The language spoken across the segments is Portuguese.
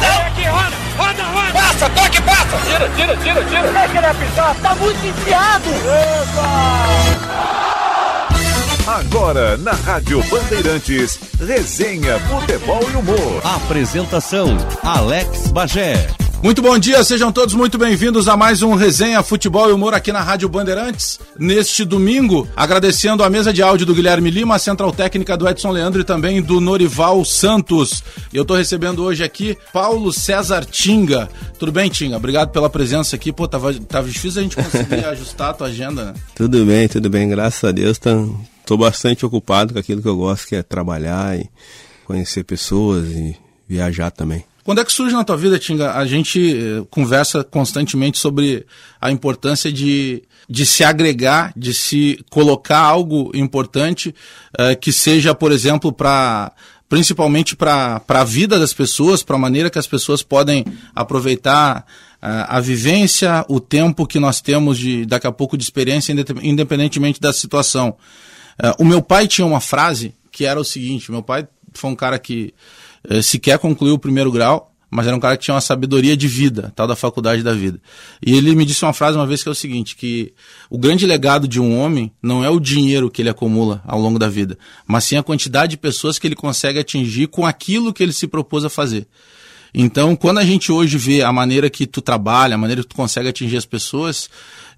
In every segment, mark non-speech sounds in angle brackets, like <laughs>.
Vem aqui, roda, roda, roda. Passa, toque, passa. Tira, tira, tira, tira. Deixa ele apitar, tá muito enfiado. Epa! Agora, na Rádio Bandeirantes, resenha, futebol e humor. Apresentação, Alex Bagé. Muito bom dia, sejam todos muito bem-vindos a mais um Resenha Futebol e Humor aqui na Rádio Bandeirantes. Neste domingo, agradecendo a mesa de áudio do Guilherme Lima, a central técnica do Edson Leandro e também do Norival Santos. Eu estou recebendo hoje aqui Paulo César Tinga. Tudo bem, Tinga? Obrigado pela presença aqui. Pô, tava, tava difícil a gente conseguir <laughs> ajustar a tua agenda, né? Tudo bem, tudo bem, graças a Deus. Estou bastante ocupado com aquilo que eu gosto, que é trabalhar e conhecer pessoas e viajar também. Quando é que surge na tua vida, Tinga? A gente eh, conversa constantemente sobre a importância de, de se agregar, de se colocar algo importante eh, que seja, por exemplo, para principalmente para a vida das pessoas, para a maneira que as pessoas podem aproveitar uh, a vivência, o tempo que nós temos de daqui a pouco de experiência, independentemente da situação. Uh, o meu pai tinha uma frase que era o seguinte: meu pai foi um cara que uh, sequer concluiu o primeiro grau, mas era um cara que tinha uma sabedoria de vida, tal da faculdade da vida. E ele me disse uma frase uma vez que é o seguinte, que o grande legado de um homem não é o dinheiro que ele acumula ao longo da vida, mas sim a quantidade de pessoas que ele consegue atingir com aquilo que ele se propôs a fazer. Então, quando a gente hoje vê a maneira que tu trabalha, a maneira que tu consegue atingir as pessoas,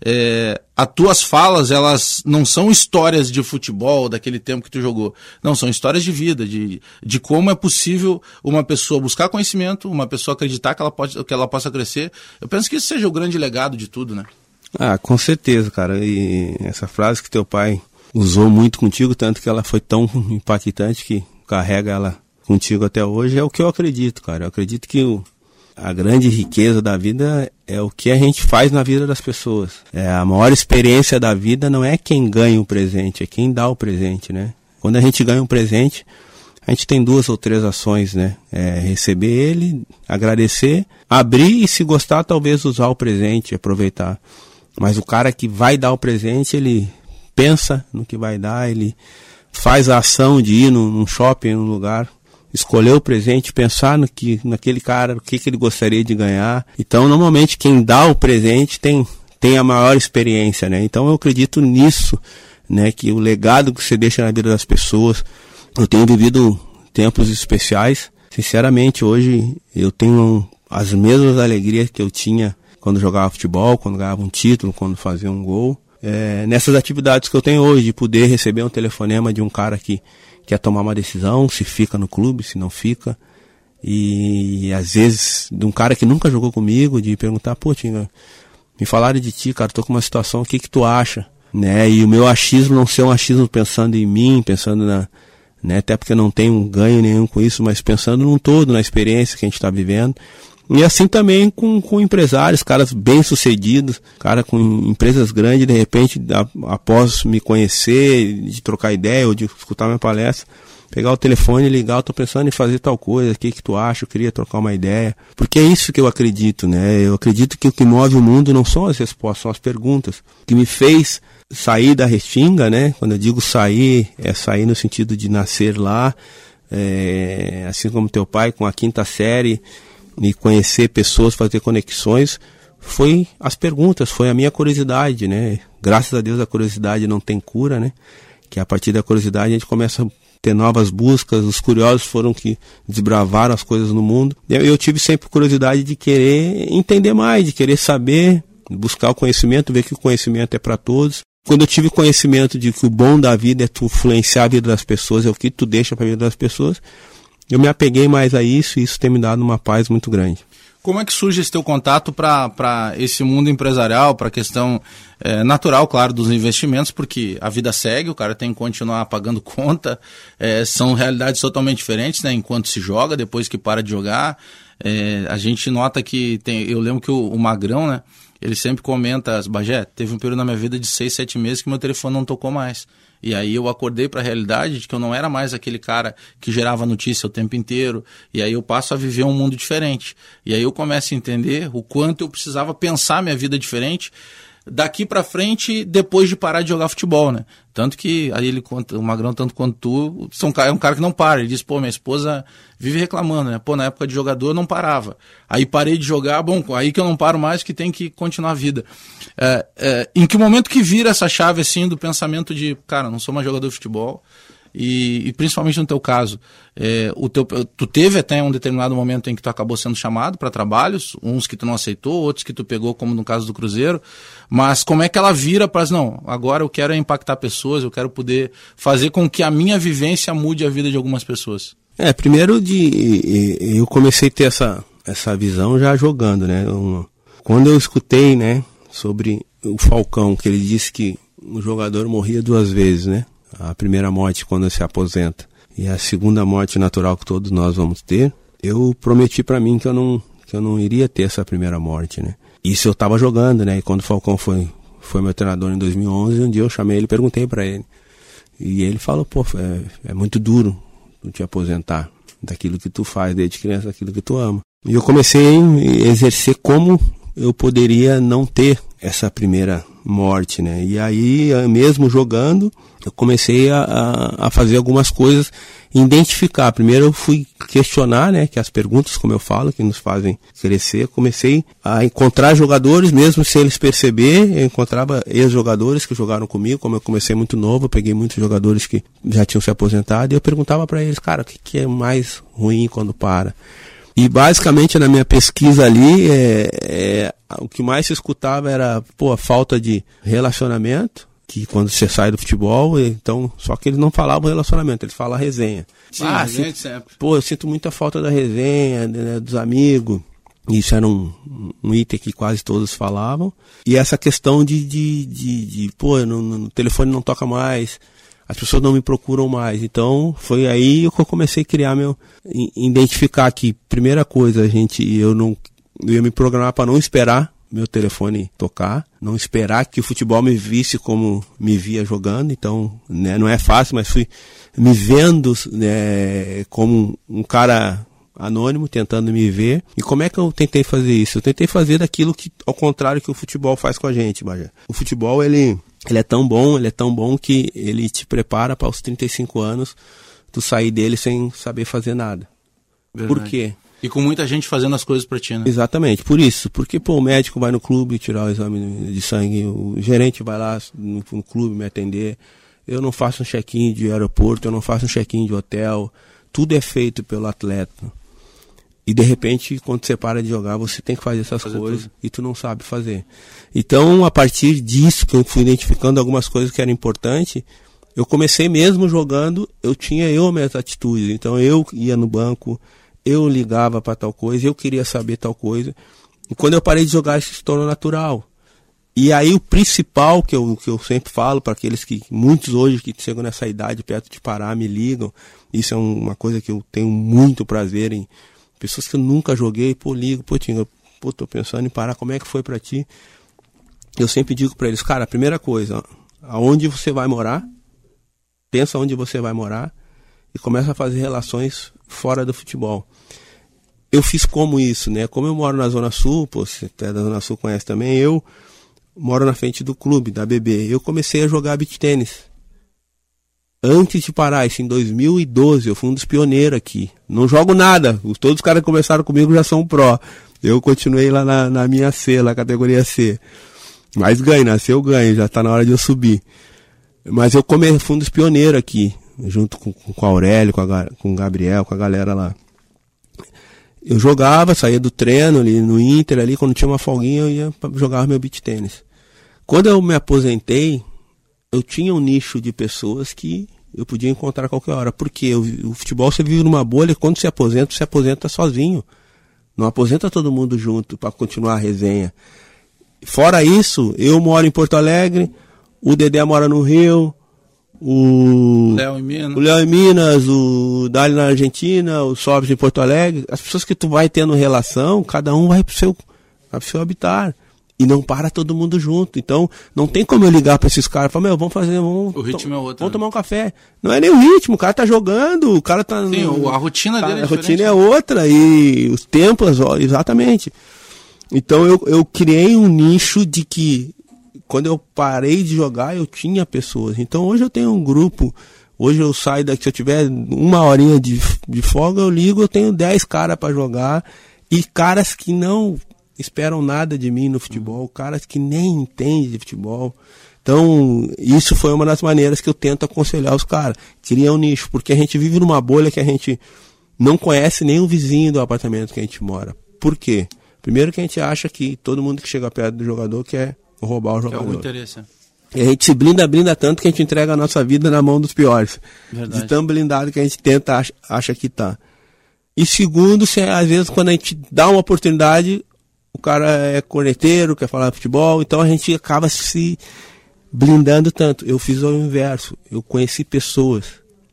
é, as tuas falas, elas não são histórias de futebol daquele tempo que tu jogou. Não, são histórias de vida, de, de como é possível uma pessoa buscar conhecimento, uma pessoa acreditar que ela, pode, que ela possa crescer. Eu penso que esse seja o grande legado de tudo, né? Ah, com certeza, cara. E essa frase que teu pai usou muito contigo, tanto que ela foi tão impactante que carrega ela contigo até hoje é o que eu acredito, cara. Eu acredito que o, a grande riqueza da vida é o que a gente faz na vida das pessoas. É, a maior experiência da vida não é quem ganha o presente, é quem dá o presente, né? Quando a gente ganha um presente, a gente tem duas ou três ações, né? É receber ele, agradecer, abrir e se gostar, talvez usar o presente, aproveitar. Mas o cara que vai dar o presente, ele pensa no que vai dar, ele faz a ação de ir num, shopping, num lugar, escolher o presente, pensar no que, naquele cara, o que, que ele gostaria de ganhar. Então, normalmente, quem dá o presente tem, tem a maior experiência, né? Então, eu acredito nisso, né? Que o legado que você deixa na vida das pessoas. Eu tenho vivido tempos especiais. Sinceramente, hoje eu tenho as mesmas alegrias que eu tinha quando jogava futebol, quando ganhava um título, quando fazia um gol. É, nessas atividades que eu tenho hoje, de poder receber um telefonema de um cara que quer tomar uma decisão, se fica no clube, se não fica. E às vezes, de um cara que nunca jogou comigo, de perguntar, pô, Tinga, me falaram de ti, cara, tô com uma situação, o que que tu acha? Né? E o meu achismo não ser um achismo pensando em mim, pensando na, né? Até porque não tenho ganho nenhum com isso, mas pensando num todo, na experiência que a gente está vivendo. E assim também com, com empresários, caras bem sucedidos, cara com empresas grandes, de repente, após me conhecer, de trocar ideia ou de escutar minha palestra, pegar o telefone e ligar, eu tô pensando em fazer tal coisa, o que que tu acha, eu queria trocar uma ideia. Porque é isso que eu acredito, né? Eu acredito que o que move o mundo não são as respostas, são as perguntas. O que me fez sair da Restinga, né? Quando eu digo sair, é sair no sentido de nascer lá, é, assim como teu pai com a quinta série, e conhecer pessoas, fazer conexões, foi as perguntas, foi a minha curiosidade, né? Graças a Deus a curiosidade não tem cura, né? Que a partir da curiosidade a gente começa a ter novas buscas, os curiosos foram que desbravaram as coisas no mundo. Eu tive sempre curiosidade de querer entender mais, de querer saber, buscar o conhecimento, ver que o conhecimento é para todos. Quando eu tive conhecimento de que o bom da vida é tu influenciar a vida das pessoas, é o que tu deixa para a vida das pessoas, eu me apeguei mais a isso e isso tem me dado uma paz muito grande. Como é que surge esse teu contato para esse mundo empresarial, para a questão é, natural, claro, dos investimentos, porque a vida segue, o cara tem que continuar pagando <laughs> conta, é, são realidades totalmente diferentes, né? Enquanto se joga, depois que para de jogar, é, a gente nota que tem. Eu lembro que o, o Magrão, né? Ele sempre comenta, Bagé, teve um período na minha vida de seis, sete meses que meu telefone não tocou mais. E aí eu acordei para a realidade de que eu não era mais aquele cara que gerava notícia o tempo inteiro. E aí eu passo a viver um mundo diferente. E aí eu começo a entender o quanto eu precisava pensar minha vida diferente daqui para frente depois de parar de jogar futebol, né? Tanto que aí ele conta, o Magrão, tanto quanto tu, são, é um cara que não para. Ele diz, pô, minha esposa vive reclamando, né? Pô, na época de jogador eu não parava. Aí parei de jogar, bom, aí que eu não paro mais, que tem que continuar a vida. É, é, em que momento que vira essa chave, assim, do pensamento de, cara, não sou mais jogador de futebol, e, e, principalmente no teu caso, é, o teu, tu teve até um determinado momento em que tu acabou sendo chamado para trabalhos, uns que tu não aceitou, outros que tu pegou, como no caso do Cruzeiro, mas como é que ela vira para não, agora eu quero impactar pessoas, eu quero poder fazer com que a minha vivência mude a vida de algumas pessoas? É, primeiro de eu comecei a ter essa, essa visão já jogando, né? Quando eu escutei, né, sobre o Falcão, que ele disse que o jogador morria duas vezes, né? A primeira morte quando se aposenta e a segunda morte natural que todos nós vamos ter, eu prometi para mim que eu não que eu não iria ter essa primeira morte, né? Isso eu estava jogando, né? E quando o Falcão foi foi meu treinador em 2011, um dia eu chamei ele, perguntei para ele. E ele falou, pô, é, é muito duro tu te aposentar daquilo que tu faz desde criança, daquilo que tu ama. E eu comecei a exercer como eu poderia não ter essa primeira morte, né? E aí, mesmo jogando, eu comecei a, a, a, fazer algumas coisas, identificar. Primeiro eu fui questionar, né, que as perguntas, como eu falo, que nos fazem crescer, comecei a encontrar jogadores, mesmo sem eles perceber, eu encontrava ex-jogadores que jogaram comigo, como eu comecei muito novo, eu peguei muitos jogadores que já tinham se aposentado, e eu perguntava para eles, cara, o que, que é mais ruim quando para? E basicamente na minha pesquisa ali, é, é, o que mais se escutava era pô, a falta de relacionamento, que quando você sai do futebol, então, só que eles não falavam relacionamento, eles falavam resenha. Sim, ah, sinto, sempre. Pô, eu sinto muita falta da resenha, né, dos amigos. Isso era um, um item que quase todos falavam. E essa questão de, de, de, de pô, no, no telefone não toca mais, as pessoas não me procuram mais. Então foi aí que eu comecei a criar meu. identificar que, primeira coisa, a gente, eu não. Eu ia me programar para não esperar meu telefone tocar, não esperar que o futebol me visse como me via jogando, então né, não é fácil, mas fui me vendo né, como um cara anônimo tentando me ver. E como é que eu tentei fazer isso? Eu tentei fazer daquilo que, ao contrário que o futebol faz com a gente, Bajé. O futebol, ele ele é tão bom, ele é tão bom que ele te prepara para os 35 anos tu sair dele sem saber fazer nada. Verdade. Por quê? E com muita gente fazendo as coisas para ti, né? Exatamente, por isso. Porque, pô, o médico vai no clube tirar o exame de sangue, o gerente vai lá no, no clube me atender. Eu não faço um check-in de aeroporto, eu não faço um check-in de hotel. Tudo é feito pelo atleta. E de repente, quando você para de jogar, você tem que fazer essas fazer coisas tudo. e tu não sabe fazer. Então, a partir disso, que eu fui identificando algumas coisas que eram importantes, eu comecei mesmo jogando, eu tinha eu minhas atitudes. Então, eu ia no banco, eu ligava para tal coisa, eu queria saber tal coisa. E quando eu parei de jogar, isso se tornou natural. E aí o principal que eu, que eu sempre falo para aqueles que, muitos hoje que chegam nessa idade perto de parar, me ligam, isso é uma coisa que eu tenho muito prazer em, Pessoas que eu nunca joguei, pô, ligo, pô, Tinga, pô, tô pensando em parar, como é que foi para ti? Eu sempre digo para eles, cara, primeira coisa, aonde você vai morar, pensa onde você vai morar e começa a fazer relações fora do futebol. Eu fiz como isso, né? Como eu moro na Zona Sul, pô, você até da Zona Sul conhece também, eu moro na frente do clube, da BB. Eu comecei a jogar beach tênis antes de parar, isso em 2012, eu fui um dos pioneiros aqui. Não jogo nada, todos os caras que começaram comigo já são pró. Eu continuei lá na, na minha C, na categoria C. Mas ganho, nasceu ganho, já está na hora de eu subir. Mas eu come, fui um dos pioneiros aqui, junto com, com o Aurélio, com, a, com o Gabriel, com a galera lá. Eu jogava, saía do treino ali no Inter, ali, quando tinha uma folguinha, eu ia jogar meu beat tênis. Quando eu me aposentei, eu tinha um nicho de pessoas que eu podia encontrar a qualquer hora. Porque o, o futebol você vive numa bolha, quando se aposenta, se aposenta sozinho. Não aposenta todo mundo junto para continuar a resenha. Fora isso, eu moro em Porto Alegre, o Dedé mora no Rio, o Léo em Minas, o, Léo em Minas, o Dali na Argentina, o Sobres em Porto Alegre. As pessoas que tu vai tendo relação, cada um vai pro seu, vai pro seu habitar e não para todo mundo junto. Então, não tem como eu ligar para esses caras e falar, meu, vamos fazer, vamos, o ritmo é outro, vamos né? tomar um café. Não é nem o ritmo, o cara tá jogando, o cara tá. Sim, no, a rotina tá, dele é A rotina é outra e os tempos, ó, exatamente. Então eu, eu criei um nicho de que quando eu parei de jogar, eu tinha pessoas. Então hoje eu tenho um grupo. Hoje eu saio daqui, se eu tiver uma horinha de, de folga, eu ligo, eu tenho 10 caras para jogar. E caras que não esperam nada de mim no futebol, caras que nem entendem de futebol. Então, isso foi uma das maneiras que eu tento aconselhar os caras. Criar um nicho, porque a gente vive numa bolha que a gente não conhece nem o vizinho do apartamento que a gente mora. Por quê? Primeiro que a gente acha que todo mundo que chega perto do jogador quer roubar o jogador. É interesse. E a gente se blinda, blinda tanto que a gente entrega a nossa vida na mão dos piores. Verdade. De tão blindado que a gente tenta, acha, acha que tá. E segundo, se, às vezes quando a gente dá uma oportunidade, o cara é corneteiro, quer falar futebol, então a gente acaba se blindando tanto. Eu fiz o inverso. Eu conheci pessoas.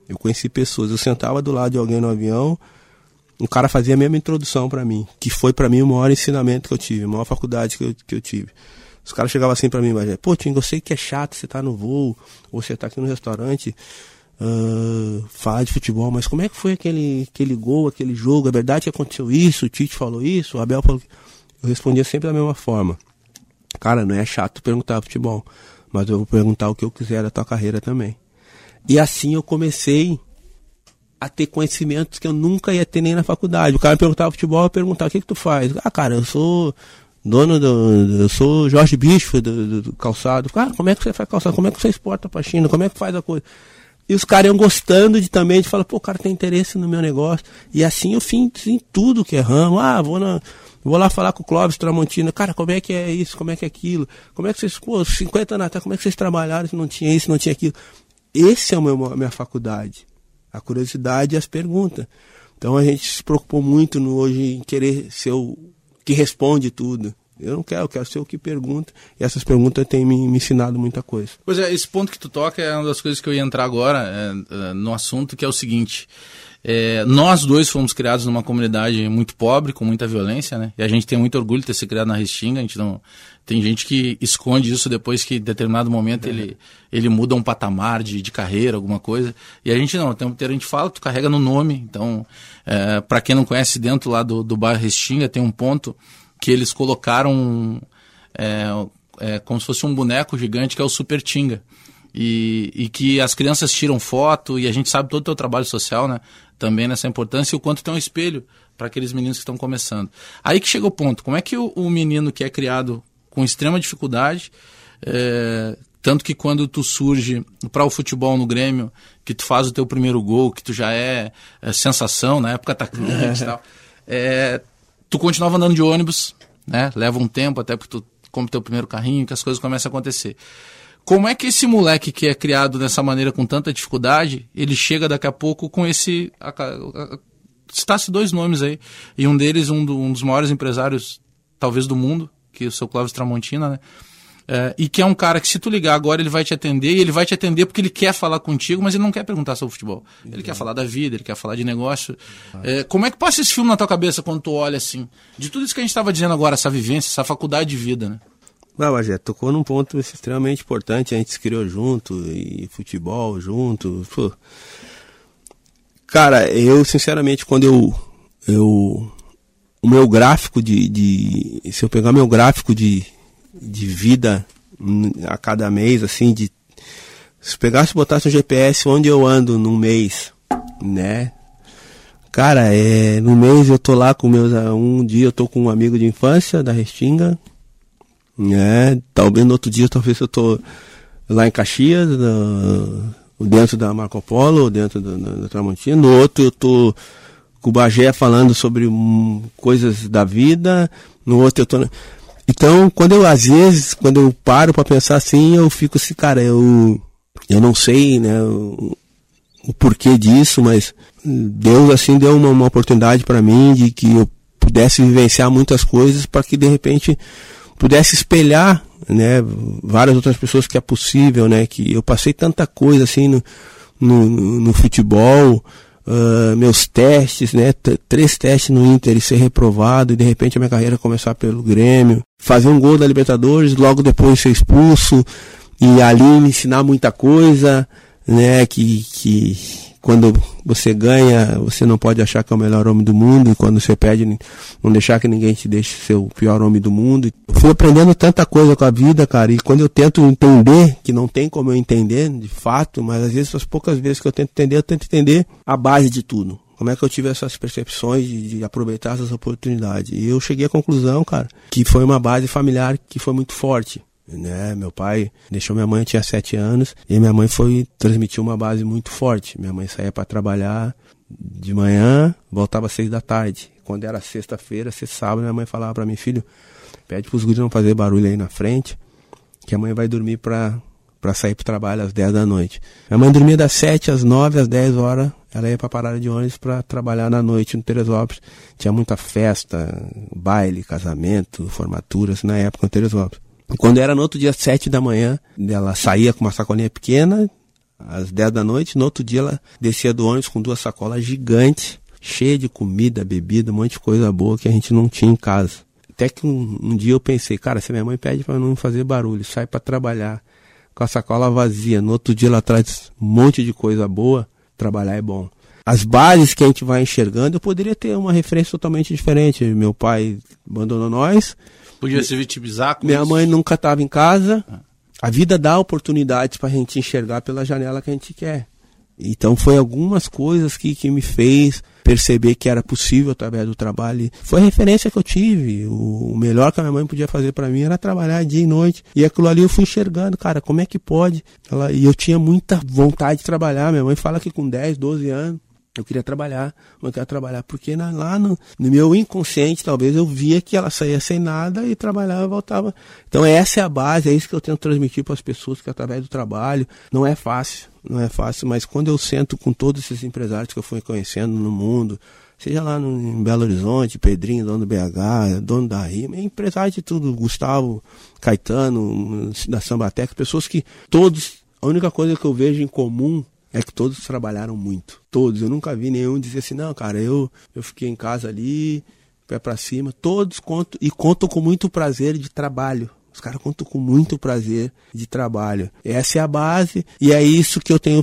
Eu conheci pessoas. Eu sentava do lado de alguém no avião, o cara fazia a mesma introdução para mim, que foi para mim o maior ensinamento que eu tive, a maior faculdade que eu, que eu tive. Os caras chegavam assim para mim, mas, pô, Tinho, eu sei que é chato você tá no voo, ou você tá aqui no restaurante, uh, falar de futebol, mas como é que foi aquele, aquele gol, aquele jogo? É verdade que aconteceu isso? O Tite falou isso? O Abel falou. Eu respondia sempre da mesma forma. Cara, não é chato perguntar futebol, mas eu vou perguntar o que eu quiser da tua carreira também. E assim eu comecei a ter conhecimentos que eu nunca ia ter nem na faculdade. O cara me perguntava futebol, eu perguntava, o que que tu faz? Ah, cara, eu sou dono do, eu sou Jorge Bispo do, do, do, calçado. Cara, como é que você faz calçado? Como é que você exporta pra China? Como é que faz a coisa? E os caras iam gostando de também, de falar, pô, o cara tem interesse no meu negócio. E assim eu fiz em tudo que é ramo. Ah, vou na, Vou lá falar com o Clóvis Tramontina, cara, como é que é isso, como é que é aquilo? Como é que vocês, pô, 50 anos atrás, como é que vocês trabalharam se não tinha isso, não tinha aquilo? Esse é a minha faculdade a curiosidade e as perguntas. Então a gente se preocupou muito no hoje em querer ser o que responde tudo. Eu não quero, eu quero ser o que pergunta. E essas perguntas têm me, me, ensinado muita coisa. Pois é, esse ponto que tu toca é uma das coisas que eu ia entrar agora é, é no assunto, que é o seguinte. É, nós dois fomos criados numa comunidade muito pobre, com muita violência, né? E a gente tem muito orgulho de ter se criado na Restinga. A gente não tem gente que esconde isso depois que em determinado momento é. ele, ele muda um patamar de, de carreira, alguma coisa. E a gente não, o tempo inteiro a gente fala, tu carrega no nome. Então, é, para quem não conhece, dentro lá do, do bairro Restinga tem um ponto que eles colocaram é, é, como se fosse um boneco gigante que é o Super Tinga. E, e, que as crianças tiram foto e a gente sabe todo o teu trabalho social, né? Também nessa importância e o quanto tem um espelho para aqueles meninos que estão começando. Aí que chega o ponto, como é que o, o menino que é criado com extrema dificuldade, é, tanto que quando tu surge para o futebol no Grêmio, que tu faz o teu primeiro gol, que tu já é, é sensação, na época atacante e tal, é, <laughs> tu continuava andando de ônibus, né? Leva um tempo até porque tu compra teu primeiro carrinho, que as coisas começam a acontecer. Como é que esse moleque que é criado dessa maneira com tanta dificuldade, ele chega daqui a pouco com esse. Citasse dois nomes aí. E um deles, um, do, um dos maiores empresários, talvez do mundo, que é o seu Clóvis Tramontina, né? É, e que é um cara que se tu ligar agora ele vai te atender e ele vai te atender porque ele quer falar contigo, mas ele não quer perguntar sobre futebol. Ele quer falar da vida, ele quer falar de negócio. É, como é que passa esse filme na tua cabeça quando tu olha assim? De tudo isso que a gente estava dizendo agora, essa vivência, essa faculdade de vida, né? Não, Bagé, tocou num ponto extremamente importante. A gente se criou junto, e futebol junto. Pô. Cara, eu, sinceramente, quando eu. eu o meu gráfico de, de. Se eu pegar meu gráfico de, de vida a cada mês, assim, de. Se pegasse e botasse um GPS onde eu ando num mês, né? Cara, é, no mês eu tô lá com meus. Um dia eu tô com um amigo de infância da Restinga, né? Talvez no outro dia, talvez eu tô lá em Caxias, dentro da Marco Polo, dentro da Tramontina. No outro eu tô com o Bagé falando sobre hum, coisas da vida. No outro eu tô... Então, quando eu, às vezes, quando eu paro para pensar assim, eu fico assim, cara, eu, eu não sei, né, o, o porquê disso, mas Deus, assim, deu uma, uma oportunidade para mim de que eu pudesse vivenciar muitas coisas para que, de repente, pudesse espelhar, né, várias outras pessoas que é possível, né, que eu passei tanta coisa assim no, no, no futebol, uh, meus testes, né, três testes no Inter e ser reprovado e de repente a minha carreira começar pelo Grêmio, fazer um gol da Libertadores, logo depois ser expulso e ali me ensinar muita coisa, né, que, que, quando você ganha, você não pode achar que é o melhor homem do mundo, e quando você perde, não deixar que ninguém te deixe ser o pior homem do mundo. fui aprendendo tanta coisa com a vida, cara, e quando eu tento entender, que não tem como eu entender, de fato, mas às vezes as poucas vezes que eu tento entender, eu tento entender a base de tudo. Como é que eu tive essas percepções de, de, aproveitar essas oportunidades? E eu cheguei à conclusão, cara, que foi uma base familiar que foi muito forte. Né? Meu pai deixou minha mãe, tinha sete anos, e minha mãe foi transmitir uma base muito forte. Minha mãe saía para trabalhar de manhã, voltava às seis da tarde. Quando era sexta-feira, sexta sábado, minha mãe falava para mim, filho, pede pros guris não fazer barulho aí na frente, que a mãe vai dormir para sair para o trabalho às 10 da noite. Minha mãe dormia das 7 às 9, às 10 horas, ela ia para a parada de ônibus para trabalhar na noite no Teresópolis. Tinha muita festa, baile, casamento, formaturas na época no Teresópolis. Quando era no outro dia, 7 da manhã, ela saía com uma sacolinha pequena, às 10 da noite, no outro dia ela descia do ônibus com duas sacolas gigantes, cheias de comida, bebida, um monte de coisa boa que a gente não tinha em casa. Até que um, um dia eu pensei, cara, se minha mãe pede para não fazer barulho, sai para trabalhar, com a sacola vazia. No outro dia ela traz um monte de coisa boa. Trabalhar é bom. As bases que a gente vai enxergando, eu poderia ter uma referência totalmente diferente. Meu pai abandonou nós. Podia se vitimizar Minha isso. mãe nunca estava em casa. A vida dá oportunidades para a gente enxergar pela janela que a gente quer. Então foi algumas coisas que, que me fez perceber que era possível através do trabalho. Foi a referência que eu tive. O, melhor que a minha mãe podia fazer para mim era trabalhar dia e noite. E aquilo ali eu fui enxergando, cara, como é que pode? Ela, e eu tinha muita vontade de trabalhar. Minha mãe fala que com 10, 12 anos eu queria trabalhar, eu queria trabalhar, porque na, lá no, no, meu inconsciente, talvez eu via que ela saía sem nada e trabalhava e voltava. Então essa é a base, é isso que eu tento transmitir para as pessoas, que através do trabalho não é fácil, não é fácil, mas quando eu sento com todos esses empresários que eu fui conhecendo no mundo, seja lá no, em Belo Horizonte, Pedrinho, dono do BH, dono da RIMA, é empresário de tudo, Gustavo, Caetano, da Sambatec, pessoas que todos, a única coisa que eu vejo em comum é que todos trabalharam muito. Todos. Eu nunca vi nenhum dizer assim, não, cara, eu, eu fiquei em casa ali, pé para cima. Todos contam e contam com muito prazer de trabalho. Os caras contam com muito prazer de trabalho. Essa é a base e é isso que eu tenho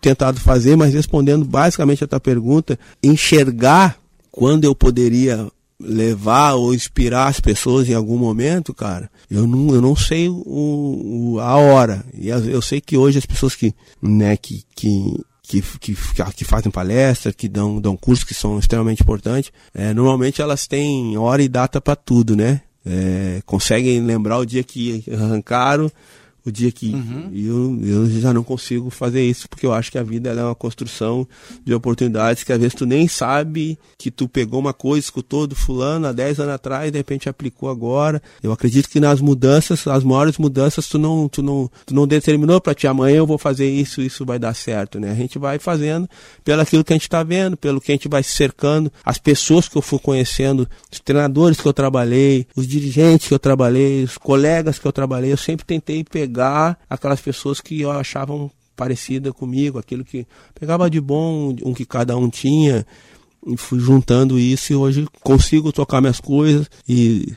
tentado fazer, mas respondendo basicamente a tua pergunta, enxergar quando eu poderia levar ou inspirar as pessoas em algum momento, cara, eu não, eu não sei o, o a hora. E eu sei que hoje as pessoas que, né, que, que, que, que, que fazem palestra, que dão, dão cursos que são extremamente importantes, é, normalmente elas têm hora e data para tudo, né? É, conseguem lembrar o dia que arrancaram, o dia que uhum. eu, eu já não consigo fazer isso, porque eu acho que a vida é uma construção de oportunidades que às vezes tu nem sabe que tu pegou uma coisa, escutou do fulano há 10 anos atrás e de repente aplicou agora. Eu acredito que nas mudanças, as maiores mudanças, tu não, tu não, tu não determinou para ti amanhã eu vou fazer isso, isso vai dar certo, né? A gente vai fazendo pelo aquilo que a gente está vendo, pelo que a gente vai se cercando, as pessoas que eu fui conhecendo, os treinadores que eu trabalhei, os dirigentes que eu trabalhei, os colegas que eu trabalhei, eu sempre tentei pegar pegar aquelas pessoas que eu achavam parecida comigo, aquilo que pegava de bom, um que cada um tinha, e fui juntando isso e hoje consigo tocar minhas coisas e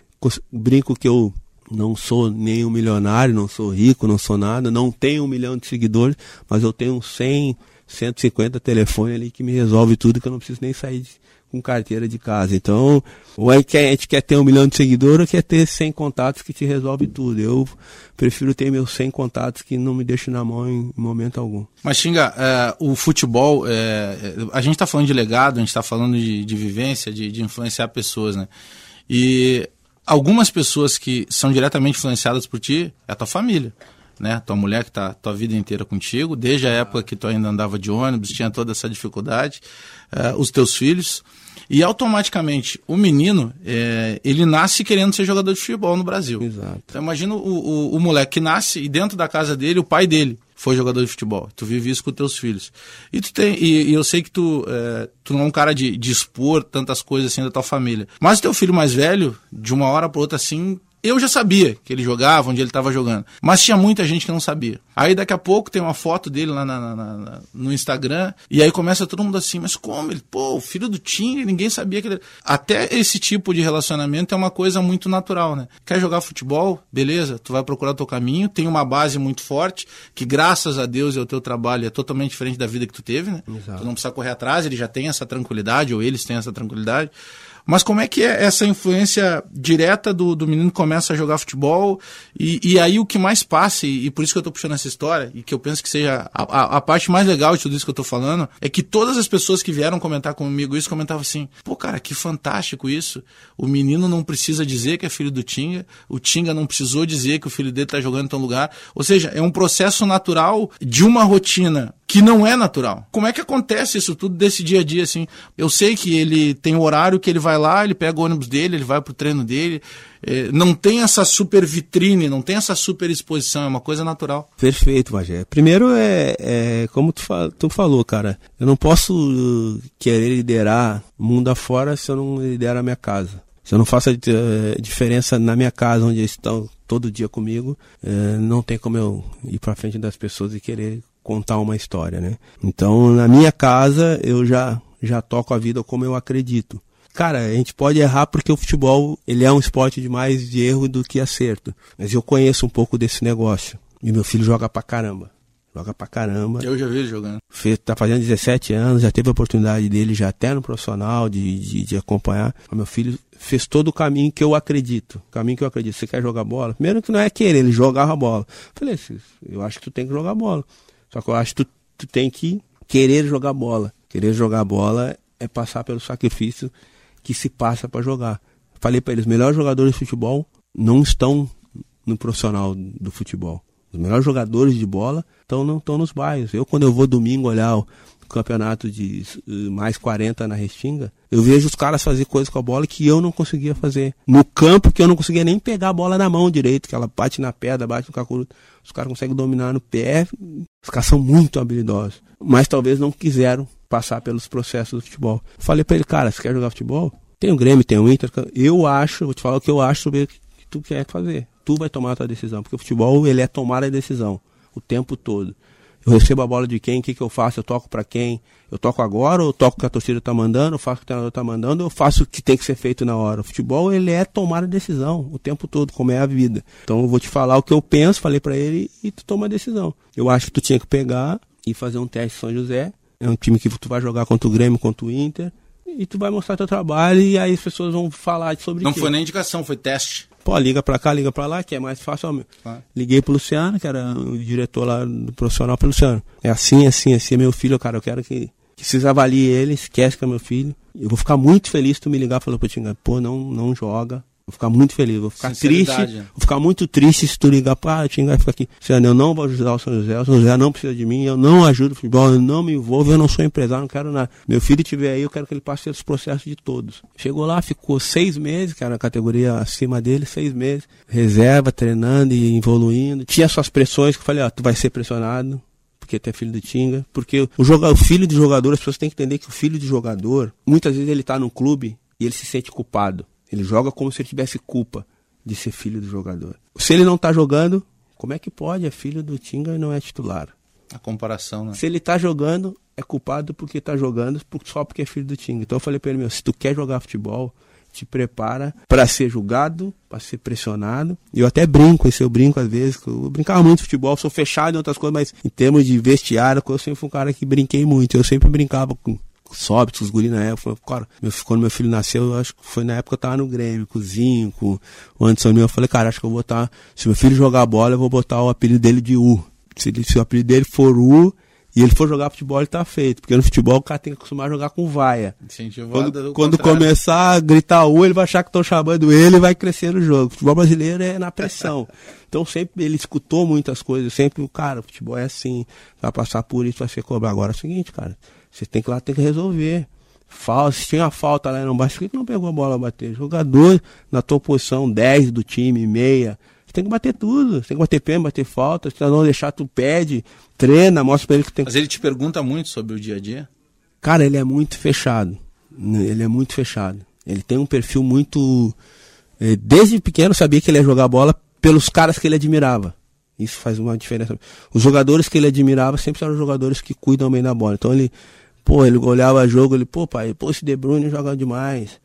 brinco que eu não sou nem um milionário, não sou rico, não sou nada, não tenho um milhão de seguidores, mas eu tenho 100, 150 telefones ali que me resolve tudo, que eu não preciso nem sair de, com carteira de casa. Então, ou a gente quer ter um milhão de seguidores ou quer ter 100 contatos que te resolve tudo. Eu prefiro ter meus 100 contatos que não me deixam na mão em momento algum. Mas, Xinga, é, o futebol, é, a gente está falando de legado, a gente está falando de, de vivência, de, de influenciar pessoas, né? E algumas pessoas que são diretamente influenciadas por ti é a tua família né? Tua mulher que está tua vida inteira contigo, desde a época que tu ainda andava de ônibus, tinha toda essa dificuldade, uh, os teus filhos. E automaticamente o menino, é, ele nasce querendo ser jogador de futebol no Brasil. Exato. Então imagina o, o, o, moleque que nasce e dentro da casa dele, o pai dele foi jogador de futebol. Tu vive isso com teus filhos. E tu tem, e, e eu sei que tu, é, tu não é um cara de, de expor tantas coisas assim da tua família. Mas o teu filho mais velho, de uma hora para outra assim, Eu já sabia que ele jogava, onde ele estava jogando, mas tinha muita gente que não sabia. Aí daqui a pouco tem uma foto dele lá na, na, na, no Instagram, e aí começa todo mundo assim, mas como? Ele, pô, o filho do Tinga, ninguém sabia que ele... Até esse tipo de relacionamento é uma coisa muito natural, né? Quer jogar futebol? Beleza, tu vai procurar teu caminho, tem uma base muito forte, que graças a Deus e ao teu trabalho é totalmente diferente da vida que tu teve, né? Exato. Tu não precisa correr atrás, ele já tem essa tranquilidade, ou eles têm essa tranquilidade. Mas como é que é essa influência direta do, do menino que começa a jogar futebol? E, e aí o que mais passa, e, e por isso que eu estou puxando essa história, e que eu penso que seja a, a, a, parte mais legal de tudo isso que eu estou falando, é que todas as pessoas que vieram comentar comigo isso comentavam assim: pô, cara, que fantástico isso. O menino não precisa dizer que é filho do Tinga, o Tinga não precisou dizer que o filho dele está jogando em tal lugar. Ou seja, é um processo natural de uma rotina que não é natural. Como é que acontece isso tudo desse dia a dia assim? Eu sei que ele tem o horário que ele vai lá, ele pega o ônibus dele, ele vai pro treino dele. É, não tem essa super vitrine, não tem essa super exposição, é uma coisa natural. Perfeito, Magé. Primeiro é, é como tu, tu, falou, cara. Eu não posso uh, querer liderar mundo afora se eu não liderar a minha casa. Se eu não faço a uh, diferença na minha casa, onde eles estão todo dia comigo, uh, não tem como eu ir para frente das pessoas e querer contar uma história, né? Então, na minha casa, eu já já toco a vida como eu acredito. Cara, a gente pode errar porque o futebol, ele é um esporte de mais de erro do que acerto. Mas eu conheço um pouco desse negócio. E meu filho joga pra caramba. Joga pra caramba. Eu já vi ele jogando. Fez, tá fazendo 17 anos, já teve a oportunidade dele já até no profissional de, de, de acompanhar. Meu filho fez todo o caminho que eu acredito. O caminho que eu acredito. Você quer jogar bola? Primeiro que não é querer, ele jogava bola. Falei, eu acho que tu tem que jogar bola. Só que eu acho que tu, tu tem que querer jogar bola. Querer jogar bola é passar pelo sacrifício que se passa para jogar. Falei para eles, os melhores jogadores de futebol não estão no profissional do futebol. Os melhores jogadores de bola estão não estão nos bairros. Eu quando eu vou domingo olhar o campeonato de uh, mais 40 na Restinga, eu vejo os caras fazer coisas com a bola que eu não conseguia fazer. No campo que eu não conseguia nem pegar a bola na mão direito, que ela bate na pedra, bate no cacuru. Os caras conseguem dominar no pé. Os caras são muito habilidosos. Mas talvez não quiseram passar pelos processos do futebol. Falei para ele, cara, você quer jogar futebol? Tem o Grêmio, tem o Inter. Eu acho, vou te falar o que eu acho sobre o que tu quer fazer. Tu vai tomar a tua decisão. Porque o futebol, ele é tomar a decisão o tempo todo. Eu recebo a bola de quem, o que, que eu faço, eu toco para quem, eu toco agora, ou eu toco o que a torcida está mandando, eu faço o que o treinador está mandando, eu faço o que tem que ser feito na hora. O futebol, ele é tomar a decisão o tempo todo, como é a vida. Então eu vou te falar o que eu penso, falei para ele, e tu toma a decisão. Eu acho que tu tinha que pegar e fazer um teste em São José. É um time que tu vai jogar contra o Grêmio, contra o Inter, e tu vai mostrar teu trabalho, e aí as pessoas vão falar sobre Não quê? foi nem indicação, foi teste. Pô, liga pra cá, liga pra lá, que é mais fácil. Ó, Liguei pro Luciano, que era o diretor lá do profissional, pro Luciano. É assim, assim, assim, é meu filho, cara, eu quero que, que vocês avaliem ele, esquece que é meu filho. Eu vou ficar muito feliz se tu me ligar e falar pro Tinga, pô, não, não joga, Vou ficar muito feliz, vou ficar triste. Vou ficar muito triste se tu ligar para xingar e ficar aqui. Senhor, eu não vou ajudar o São José, o São José não precisa de mim, eu não ajudo o futebol, eu não me envolvo, eu não sou empresário, não quero nada. Meu filho estiver aí, eu quero que ele passe pelos processos de todos. Chegou lá, ficou seis meses, que era a categoria acima dele, seis meses, reserva, treinando e evoluindo. Tinha suas pressões, que eu falei, ó, tu vai ser pressionado, porque tu é filho do Tinga. Porque o, joga, o filho de jogador, as pessoas têm que entender que o filho de jogador, muitas vezes ele está no clube e ele se sente culpado. Ele joga como se ele tivesse culpa de ser filho do jogador. Se ele não está jogando, como é que pode? É filho do Tinga e não é titular. A comparação, né? Se ele está jogando, é culpado porque está jogando só porque é filho do Tinga. Então eu falei para ele, meu, se tu quer jogar futebol, te prepara para ser julgado, para ser pressionado. E eu até brinco, isso eu brinco às vezes, eu brincava muito futebol, sou fechado em outras coisas, mas em termos de vestiário, eu sempre fui um cara que brinquei muito. Eu sempre brincava com Sobit, os guri na época. Cara, meu, quando meu filho nasceu, eu acho que foi na época que eu tava no Grêmio, com o Zinho, com o Anderson Eu falei, cara, acho que eu vou botar. Se meu filho jogar bola, eu vou botar o apelido dele de U. Se, ele, se o apelido dele for U, e ele for jogar futebol, ele tá feito. Porque no futebol o cara tem que acostumar a jogar com vaia. Quando, quando começar a gritar U, ele vai achar que estão chamando ele e vai crescer no jogo. O futebol brasileiro é na pressão. <laughs> então sempre ele escutou muitas coisas. Sempre o cara, o futebol é assim, vai passar por isso, vai ser cobrar. Agora é o seguinte, cara. Você tem que lá tem que resolver. Falta, se tinha falta lá não bate, por que não pegou a bola a bater? Jogador na tua posição, 10 do time, meia. Você tem que bater tudo. Você tem que bater pênalti, bater falta. Se não deixar, tu pede, treina, mostra pra ele que tem Mas ele te pergunta muito sobre o dia a dia? Cara, ele é muito fechado. Ele é muito fechado. Ele tem um perfil muito eh, desde pequeno sabia que ele ia jogar bola pelos caras que ele admirava. Isso faz uma diferença. Os jogadores que ele admirava sempre eram jogadores que cuidam bem da bola. Então ele, pô, ele olhava jogo, ele, pô, pai, pô, esse De Bruyne joga demais.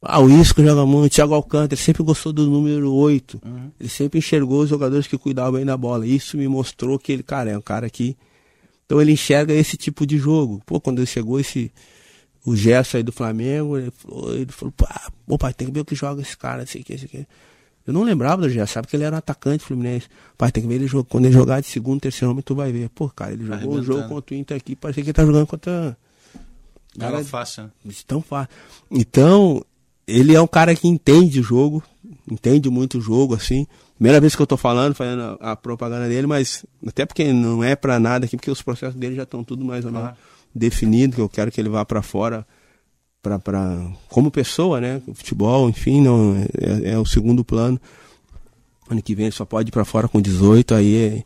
Ah, o Isco joga muito, Thiago Alcântara, ele sempre gostou do número 8. Uhum. Ele sempre enxergou os jogadores que cuidavam bem da bola. Isso me mostrou que ele, cara, é um cara que. Então ele enxerga esse tipo de jogo. Pô, quando ele chegou esse. O Gerson aí do Flamengo, ele falou, ele falou pô, pai, tem que ver o que joga esse cara, esse aqui, esse aqui. Eu não lembrava do Gerson, sabe que ele era um atacante fluminense. Pai, tem que ver ele jogar. Quando ele jogar de segundo, terceiro homem, tu vai ver. Pô, cara, ele jogou o jogo contra o Inter aqui, parecia que ele tá jogando contra. Cara, fácil, né? Tão fácil. Então, ele é um cara que entende o jogo, entende muito o jogo, assim. Primeira vez que eu tô falando, fazendo a, a propaganda dele, mas até porque não é para nada aqui, porque os processos dele já estão tudo mais ou menos ah. definidos, que eu quero que ele vá para fora para pra, como pessoa, né? Futebol, enfim, não é, é, o segundo plano. Ano que vem ele só pode ir para fora com 18, aí é,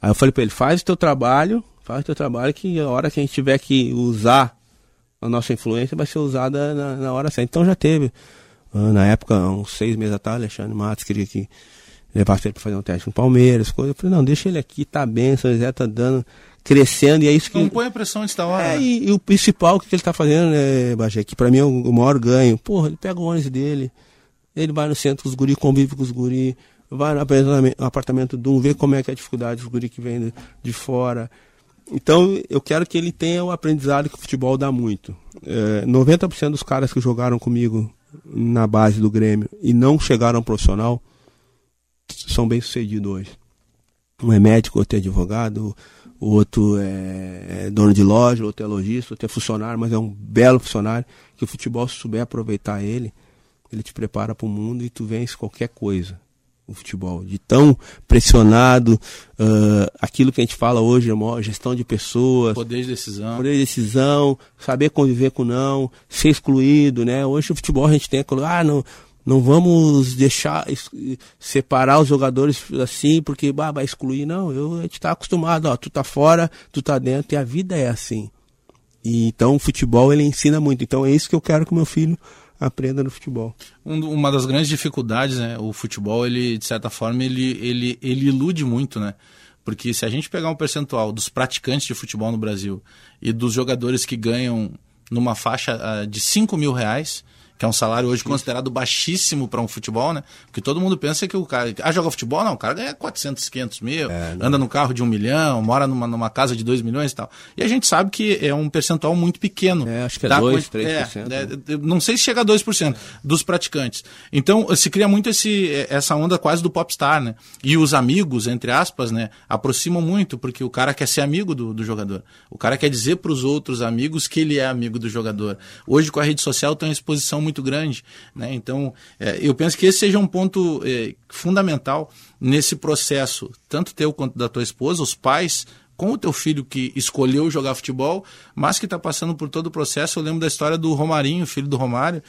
aí eu falei para ele, faz o teu trabalho, faz o teu trabalho que a hora que a gente tiver que usar a nossa influência vai ser usada na, na hora certa. Então já teve, ah, na época, uns seis meses atrás, Alexandre Matos queria que levasse ele para fazer um teste no Palmeiras, coisa. Eu falei, não, deixa ele aqui, tá bem, o José tá dando, crescendo, e é isso que. Não põe a pressão de hora. É, e, e, o principal que ele tá fazendo, né, Bagé, que para mim é o, maior ganho. Porra, ele pega o ônibus dele, ele vai no centro com os guri, convive com os guri, vai no apartamento do um, vê como é que é a dificuldade dos guri que vem de, de fora. Então, eu quero que ele tenha o aprendizado que o futebol dá muito. É, 90% dos caras que jogaram comigo na base do Grêmio e não chegaram ao profissional são bem sucedidos hoje. Um é médico, outro é advogado, o outro é, é dono de loja, outro é lojista, outro é funcionário, mas é um belo funcionário que o futebol, se souber aproveitar ele, ele te prepara para o mundo e tu vence qualquer coisa. O futebol, de tão pressionado, uh, aquilo que a gente fala hoje, é gestão de pessoas, poder de decisão, poder de decisão, saber conviver com não, ser excluído, né? Hoje o futebol a gente tem ah, não, não vamos deixar separar os jogadores assim, porque bah, vai excluir, não, eu, a gente tá acostumado, ó, tu tá fora, tu tá dentro, e a vida é assim. E, então o futebol ele ensina muito, então é isso que eu quero que meu filho aprenda no futebol. Um, uma das grandes dificuldades, né, o futebol, ele de certa forma ele, ele, ele ilude muito, né? Porque se a gente pegar um percentual dos praticantes de futebol no Brasil e dos jogadores que ganham numa faixa uh, de 5 mil reais, que é um salário hoje considerado baixíssimo para um futebol, né? Porque todo mundo pensa que o cara. Ah, joga futebol? Não, o cara ganha 400, 500 mil, é, anda no carro de um milhão, mora numa, numa casa de 2 milhões e tal. E a gente sabe que é um percentual muito pequeno. É, acho que é 2, 3%. É, né? é, não sei se chega a 2% dos praticantes. Então, se cria muito esse, essa onda quase do popstar, né? E os amigos, entre aspas, né? Aproximam muito, porque o cara quer ser amigo do, do jogador. O cara quer dizer para os outros amigos que ele é amigo do jogador. Hoje, com a rede social, tem uma exposição muito grande. Né? Então, é, eu penso que esse seja um ponto é, fundamental nesse processo, tanto teu quanto da tua esposa, os pais com o teu filho que escolheu jogar futebol, mas que está passando por todo o processo. Eu lembro da história do Romarinho, filho do Romário,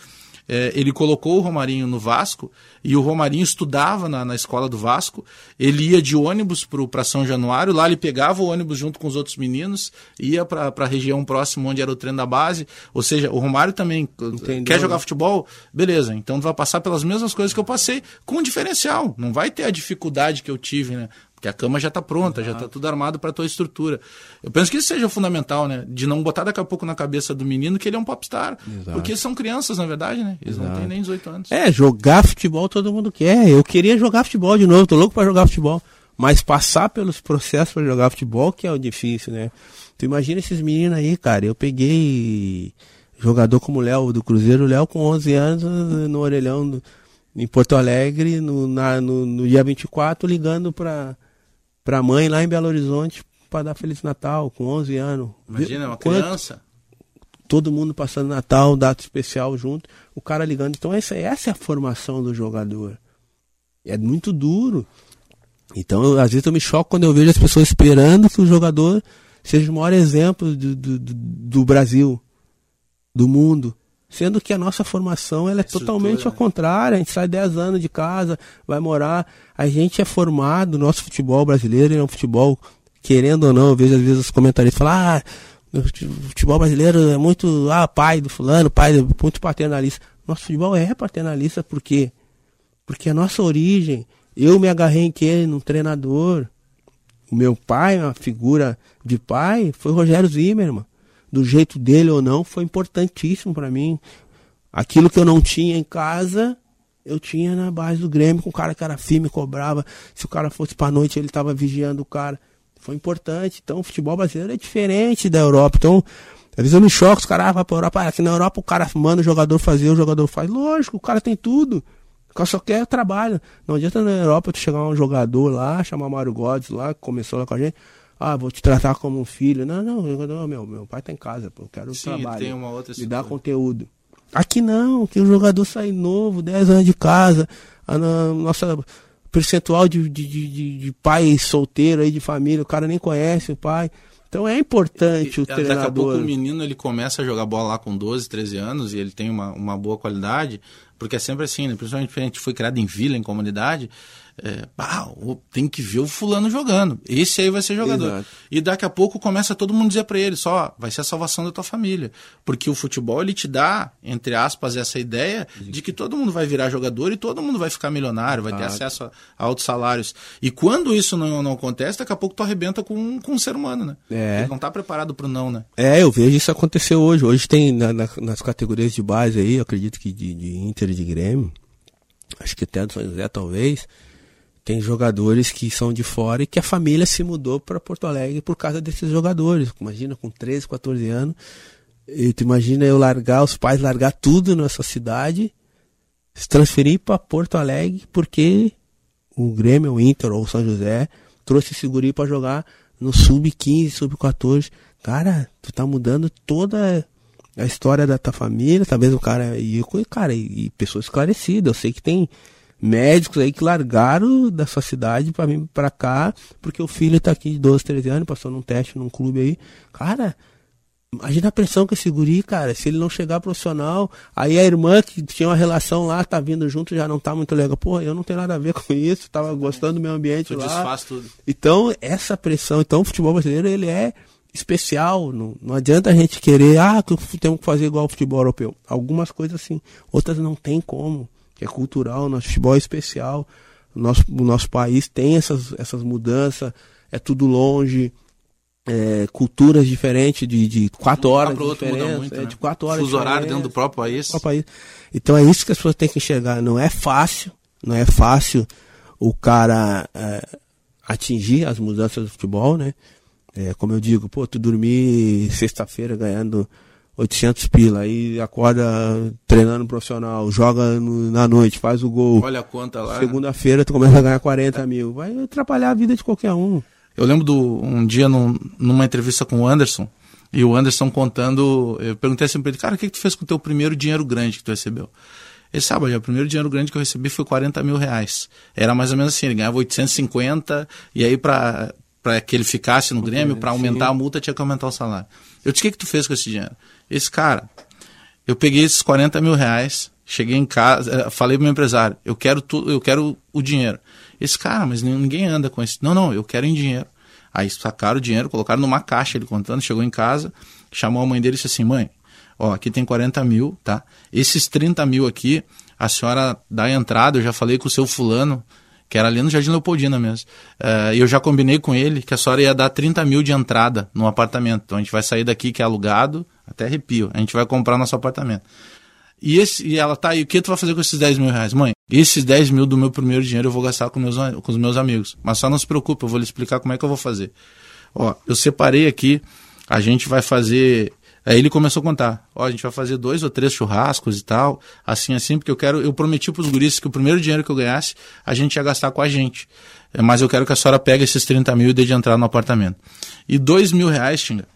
é, ele colocou o Romarinho no Vasco e o Romarinho estudava na, na escola do Vasco. Ele ia de ônibus para São Januário, lá ele pegava o ônibus junto com os outros meninos, ia para a região próxima onde era o treino da base. Ou seja, o Romário também Entendeu. quer jogar futebol? Beleza, então vai passar pelas mesmas coisas que eu passei, com um diferencial. Não vai ter a dificuldade que eu tive, né? Porque a cama já está pronta, Exato. já está tudo armado para a tua estrutura. Eu penso que isso seja fundamental, né? De não botar daqui a pouco na cabeça do menino que ele é um popstar. Exato. Porque são crianças, na verdade, né? Eles Exato. não têm nem 18 anos. É, jogar futebol todo mundo quer. Eu queria jogar futebol de novo, tô louco para jogar futebol. Mas passar pelos processos para jogar futebol que é o difícil, né? Tu imagina esses meninos aí, cara. Eu peguei jogador como o Léo do Cruzeiro, o Léo com 11 anos no orelhão do, em Porto Alegre, no, na, no, no dia 24, ligando para para a mãe lá em Belo Horizonte para dar Feliz Natal, com 11 anos. Imagina, uma Quanto, criança. Todo mundo passando Natal, data especial junto, o cara ligando. Então, essa, essa é a formação do jogador. É muito duro. Então, eu, às vezes, eu me choco quando eu vejo as pessoas esperando que o jogador seja o maior exemplo do, do, do, do Brasil, do mundo. Sendo que a nossa formação ela é totalmente ao contrário. A gente sai 10 anos de casa, vai morar. A gente é formado, nosso futebol brasileiro é um futebol, querendo ou não, eu vejo às vezes os comentaristas falar, ah, o futebol brasileiro é muito, ah, pai do fulano, pai, do, muito paternalista. Nosso futebol é paternalista porque Porque a nossa origem, eu me agarrei em quem? Num treinador. O meu pai, a figura de pai, foi o Rogério Zimmermann. Do jeito dele ou não, foi importantíssimo para mim. Aquilo que eu não tinha em casa, eu tinha na base do Grêmio, com o cara que era firme, cobrava. Se o cara fosse pra noite, ele tava vigiando o cara. Foi importante. Então, o futebol brasileiro é diferente da Europa. Então, às vezes eu me choco, os caras ah, vão pra Europa. Aqui na Europa o cara manda o jogador fazer, o jogador faz. Lógico, o cara tem tudo. O cara só quer trabalho. Não adianta na Europa tu chegar um jogador lá, chamar Mário Godes lá, que começou lá com a gente. Ah, vou te tratar como um filho. Não, não, jogador, meu, meu pai tá em casa, pô, eu quero Sim, trabalho. tem uma outra Me dá conteúdo. Aqui não, que o jogador sai novo, 10 anos de casa, a no- nossa percentual de, de, de, de- pai solteiro aí, de família, o cara nem conhece o pai. Então é importante o E, Daqui a pouco treinador. o menino ele começa a jogar bola lá com 12, 13 anos e ele tem uma, uma boa qualidade, porque é sempre assim, né? principalmente porque a gente foi criado em vila, em comunidade, é, o- tem que ver o fulano jogando. Esse aí vai ser jogador. Exato. E daqui a pouco começa todo mundo dizer pra ele, só, vai ser a salvação da tua família. Porque o futebol ele te dá, entre aspas, essa ideia de que todo mundo vai virar jogador e todo mundo vai ficar milionário, vai ter acesso a, a altos salários. E quando isso não, não acontece, daqui a pouco tu arrebenta com, com um ser humano, né? É. Ele não tá preparado pro não, né? É, eu vejo isso acontecer hoje. Hoje tem na- na- nas categorias de base aí, acredito que de, de Inter e de Grêmio, acho que até do São José talvez, tem jogadores que são de fora e que a família se mudou para Porto Alegre por causa desses jogadores. Imagina com 13, 14 anos, e tu imagina eu largar, os pais largar tudo nessa cidade, se transferir para Porto Alegre porque o Grêmio, o Inter ou o São José trouxe esse guri para jogar no sub-15, sub-14. Cara, tu tá mudando toda a história da tua família, talvez o cara e eu, cara, e, e pessoas esclarecidas. Eu sei que tem médicos aí que largaram da sua cidade para vir para cá, porque o filho tá aqui de 12, 13 anos, passou num teste num clube aí. Cara, Imagina a pressão que esse guri, cara, se ele não chegar profissional, aí a irmã que tinha uma relação lá, tá vindo junto, já não tá muito legal. Pô, eu não tenho nada a ver <laughs> com isso, tava gostando do meu ambiente Tu lá. desfaz tudo. Então, essa pressão, então o futebol brasileiro, ele é especial, não, não adianta a gente querer, ah, que temos que fazer igual ao futebol europeu. Algumas coisas sim, outras não tem como, que é cultural, nosso futebol é especial, o nosso, o nosso país tem essas, essas mudanças, é tudo longe, é, culturas diferentes de, de quatro Um horas de outro muda muito, é, né? de quatro horas Fuso horário dentro do próprio país. ao país. Então é isso que as pessoas têm que enxergar. Não é fácil, não é fácil o cara é, atingir as mudanças do futebol, né? É, como eu digo, pô, tu dormir sexta-feira ganhando 800 pila, aí acorda treinando profissional, joga no- na noite, faz o gol. Olha a conta lá. Segunda-feira tu começa a ganhar 40 mil. Vai atrapalhar a vida de qualquer um. Eu lembro do um dia num- numa entrevista com o Anderson, e o Anderson contando, eu perguntei assim pra ele, cara, o que, que tu fez com o teu primeiro dinheiro grande que tu recebeu? Ele sabe, o primeiro dinheiro grande que eu recebi foi 40 mil reais. Era mais ou menos assim, ele ganhava 850, e aí pra, pra que ele ficasse no Grêmio, pra aumentar a multa, tinha que aumentar o salário. Eu disse, o que, que tu fez com esse dinheiro? Esse cara, eu peguei esses 40 mil reais, cheguei em casa, eh, falei pro meu empresário, eu quero tudo, eu quero o dinheiro. Esse cara, mas ninguém anda com esse. Não, não, eu quero em dinheiro. Aí sacaram o dinheiro, colocaram numa caixa, ele contando, chegou em casa, chamou a mãe dele e disse assim, mãe, ó, aqui tem 40 mil, tá? Esses 30 mil aqui, a senhora dá a entrada, eu já falei com o seu fulano, que era ali no Jardim Leopoldina mesmo. Eh, E eu já combinei com ele que a senhora ia dar 30 mil de entrada no apartamento. Então a gente vai sair daqui que é alugado, até arrepio. A gente vai comprar nosso apartamento. E, esse, e ela tá aí, o que tu vai fazer com esses 10 mil reais? Mãe, esses 10 mil do meu primeiro dinheiro eu vou gastar com, meus, com os meus amigos. Mas só não se preocupe, eu vou lhe explicar como é que eu vou fazer. Ó, eu separei aqui, a gente vai fazer. Aí ele começou a contar. Ó, a gente vai fazer dois ou três churrascos e tal, assim, assim, porque eu quero. Eu prometi pros guris que o primeiro dinheiro que eu ganhasse, a gente ia gastar com a gente. Mas eu quero que a senhora pegue esses 30 mil e dê de entrar no apartamento. E dois mil reais, Xinga,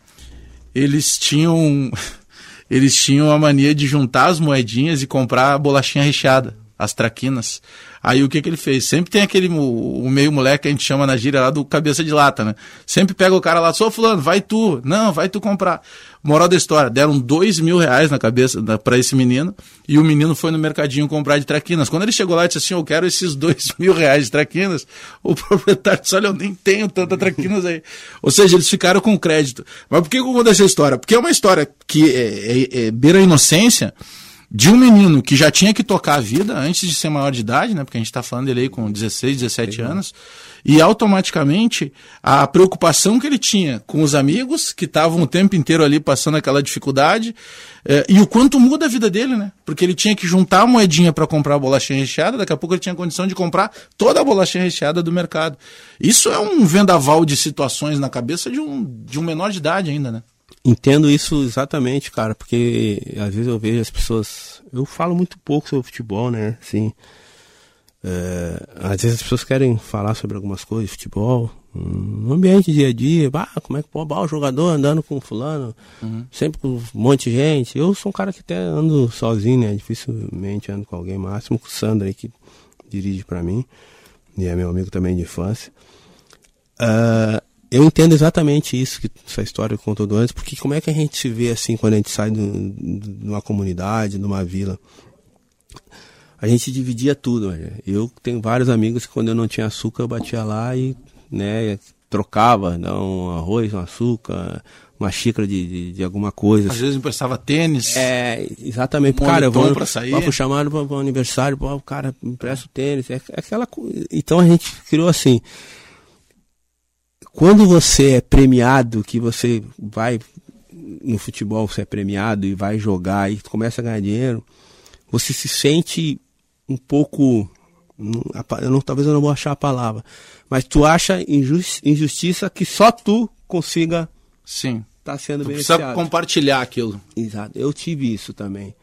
eles tinham <laughs> eles tinham a mania de juntar as moedinhas e comprar a bolachinha recheada, as traquinas. Aí o que que ele fez? Sempre tem aquele o, meio moleque que a gente chama na gíria lá do cabeça de lata, né? Sempre pega o cara lá, sou fulano, vai tu. Não, vai tu comprar. Moral da história, deram dois mil reais na cabeça para esse menino e o menino foi no mercadinho comprar de traquinas. Quando ele chegou lá e disse assim, eu quero esses dois <laughs> mil reais de traquinas, o proprietário disse, olha, eu nem tenho tanta traquinas aí. Ou seja, eles ficaram com crédito. Mas por que eu conto essa história? Porque é uma história que é, é, é beira a inocência, de um menino que já tinha que tocar a vida antes de ser maior de idade, né? Porque a gente está falando dele aí com 16, 17 anos. E automaticamente a preocupação que ele tinha com os amigos, que estavam o tempo inteiro ali passando aquela dificuldade, eh, e o quanto muda a vida dele, né? Porque ele tinha que juntar a moedinha para comprar a bolachinha recheada, daqui a pouco ele tinha condição de comprar toda a bolachinha recheada do mercado. Isso é um vendaval de situações na cabeça de um, de um menor de idade ainda, né? Entendo isso exatamente, cara, porque às vezes eu vejo as pessoas. Eu falo muito pouco sobre futebol, né? Assim, é, às vezes as pessoas querem falar sobre algumas coisas futebol, no ambiente dia a dia, como é que pode o jogador andando com fulano, uhum. sempre com um monte de gente. Eu sou um cara que até ando sozinho, né? Dificilmente ando com alguém, máximo com o Sandra aí que dirige para mim, e é meu amigo também de infância. Uh, eu entendo exatamente isso, que essa história que contou antes, porque como é que a gente se vê assim quando a gente sai de uma comunidade, de uma vila? A gente dividia tudo. Eu tenho vários amigos que quando eu não tinha açúcar eu batia lá e né, trocava, né, um arroz, um açúcar, uma xícara de, de, de, alguma coisa. Às vezes emprestava tênis. É, exatamente. Cara, eu vou, pra sair. vou chamado para o aniversário, pô, o cara empresta o tênis. É, é aquela Então a gente criou assim quando você é premiado, que você vai no futebol, você é premiado e vai jogar e começa a ganhar dinheiro, você se sente um pouco. Eu não, talvez eu não vou achar a palavra, mas tu acha injustiça que só tu consiga Sim. tá sendo tu beneficiado. Precisa compartilhar aquilo. Exato. Eu tive isso também.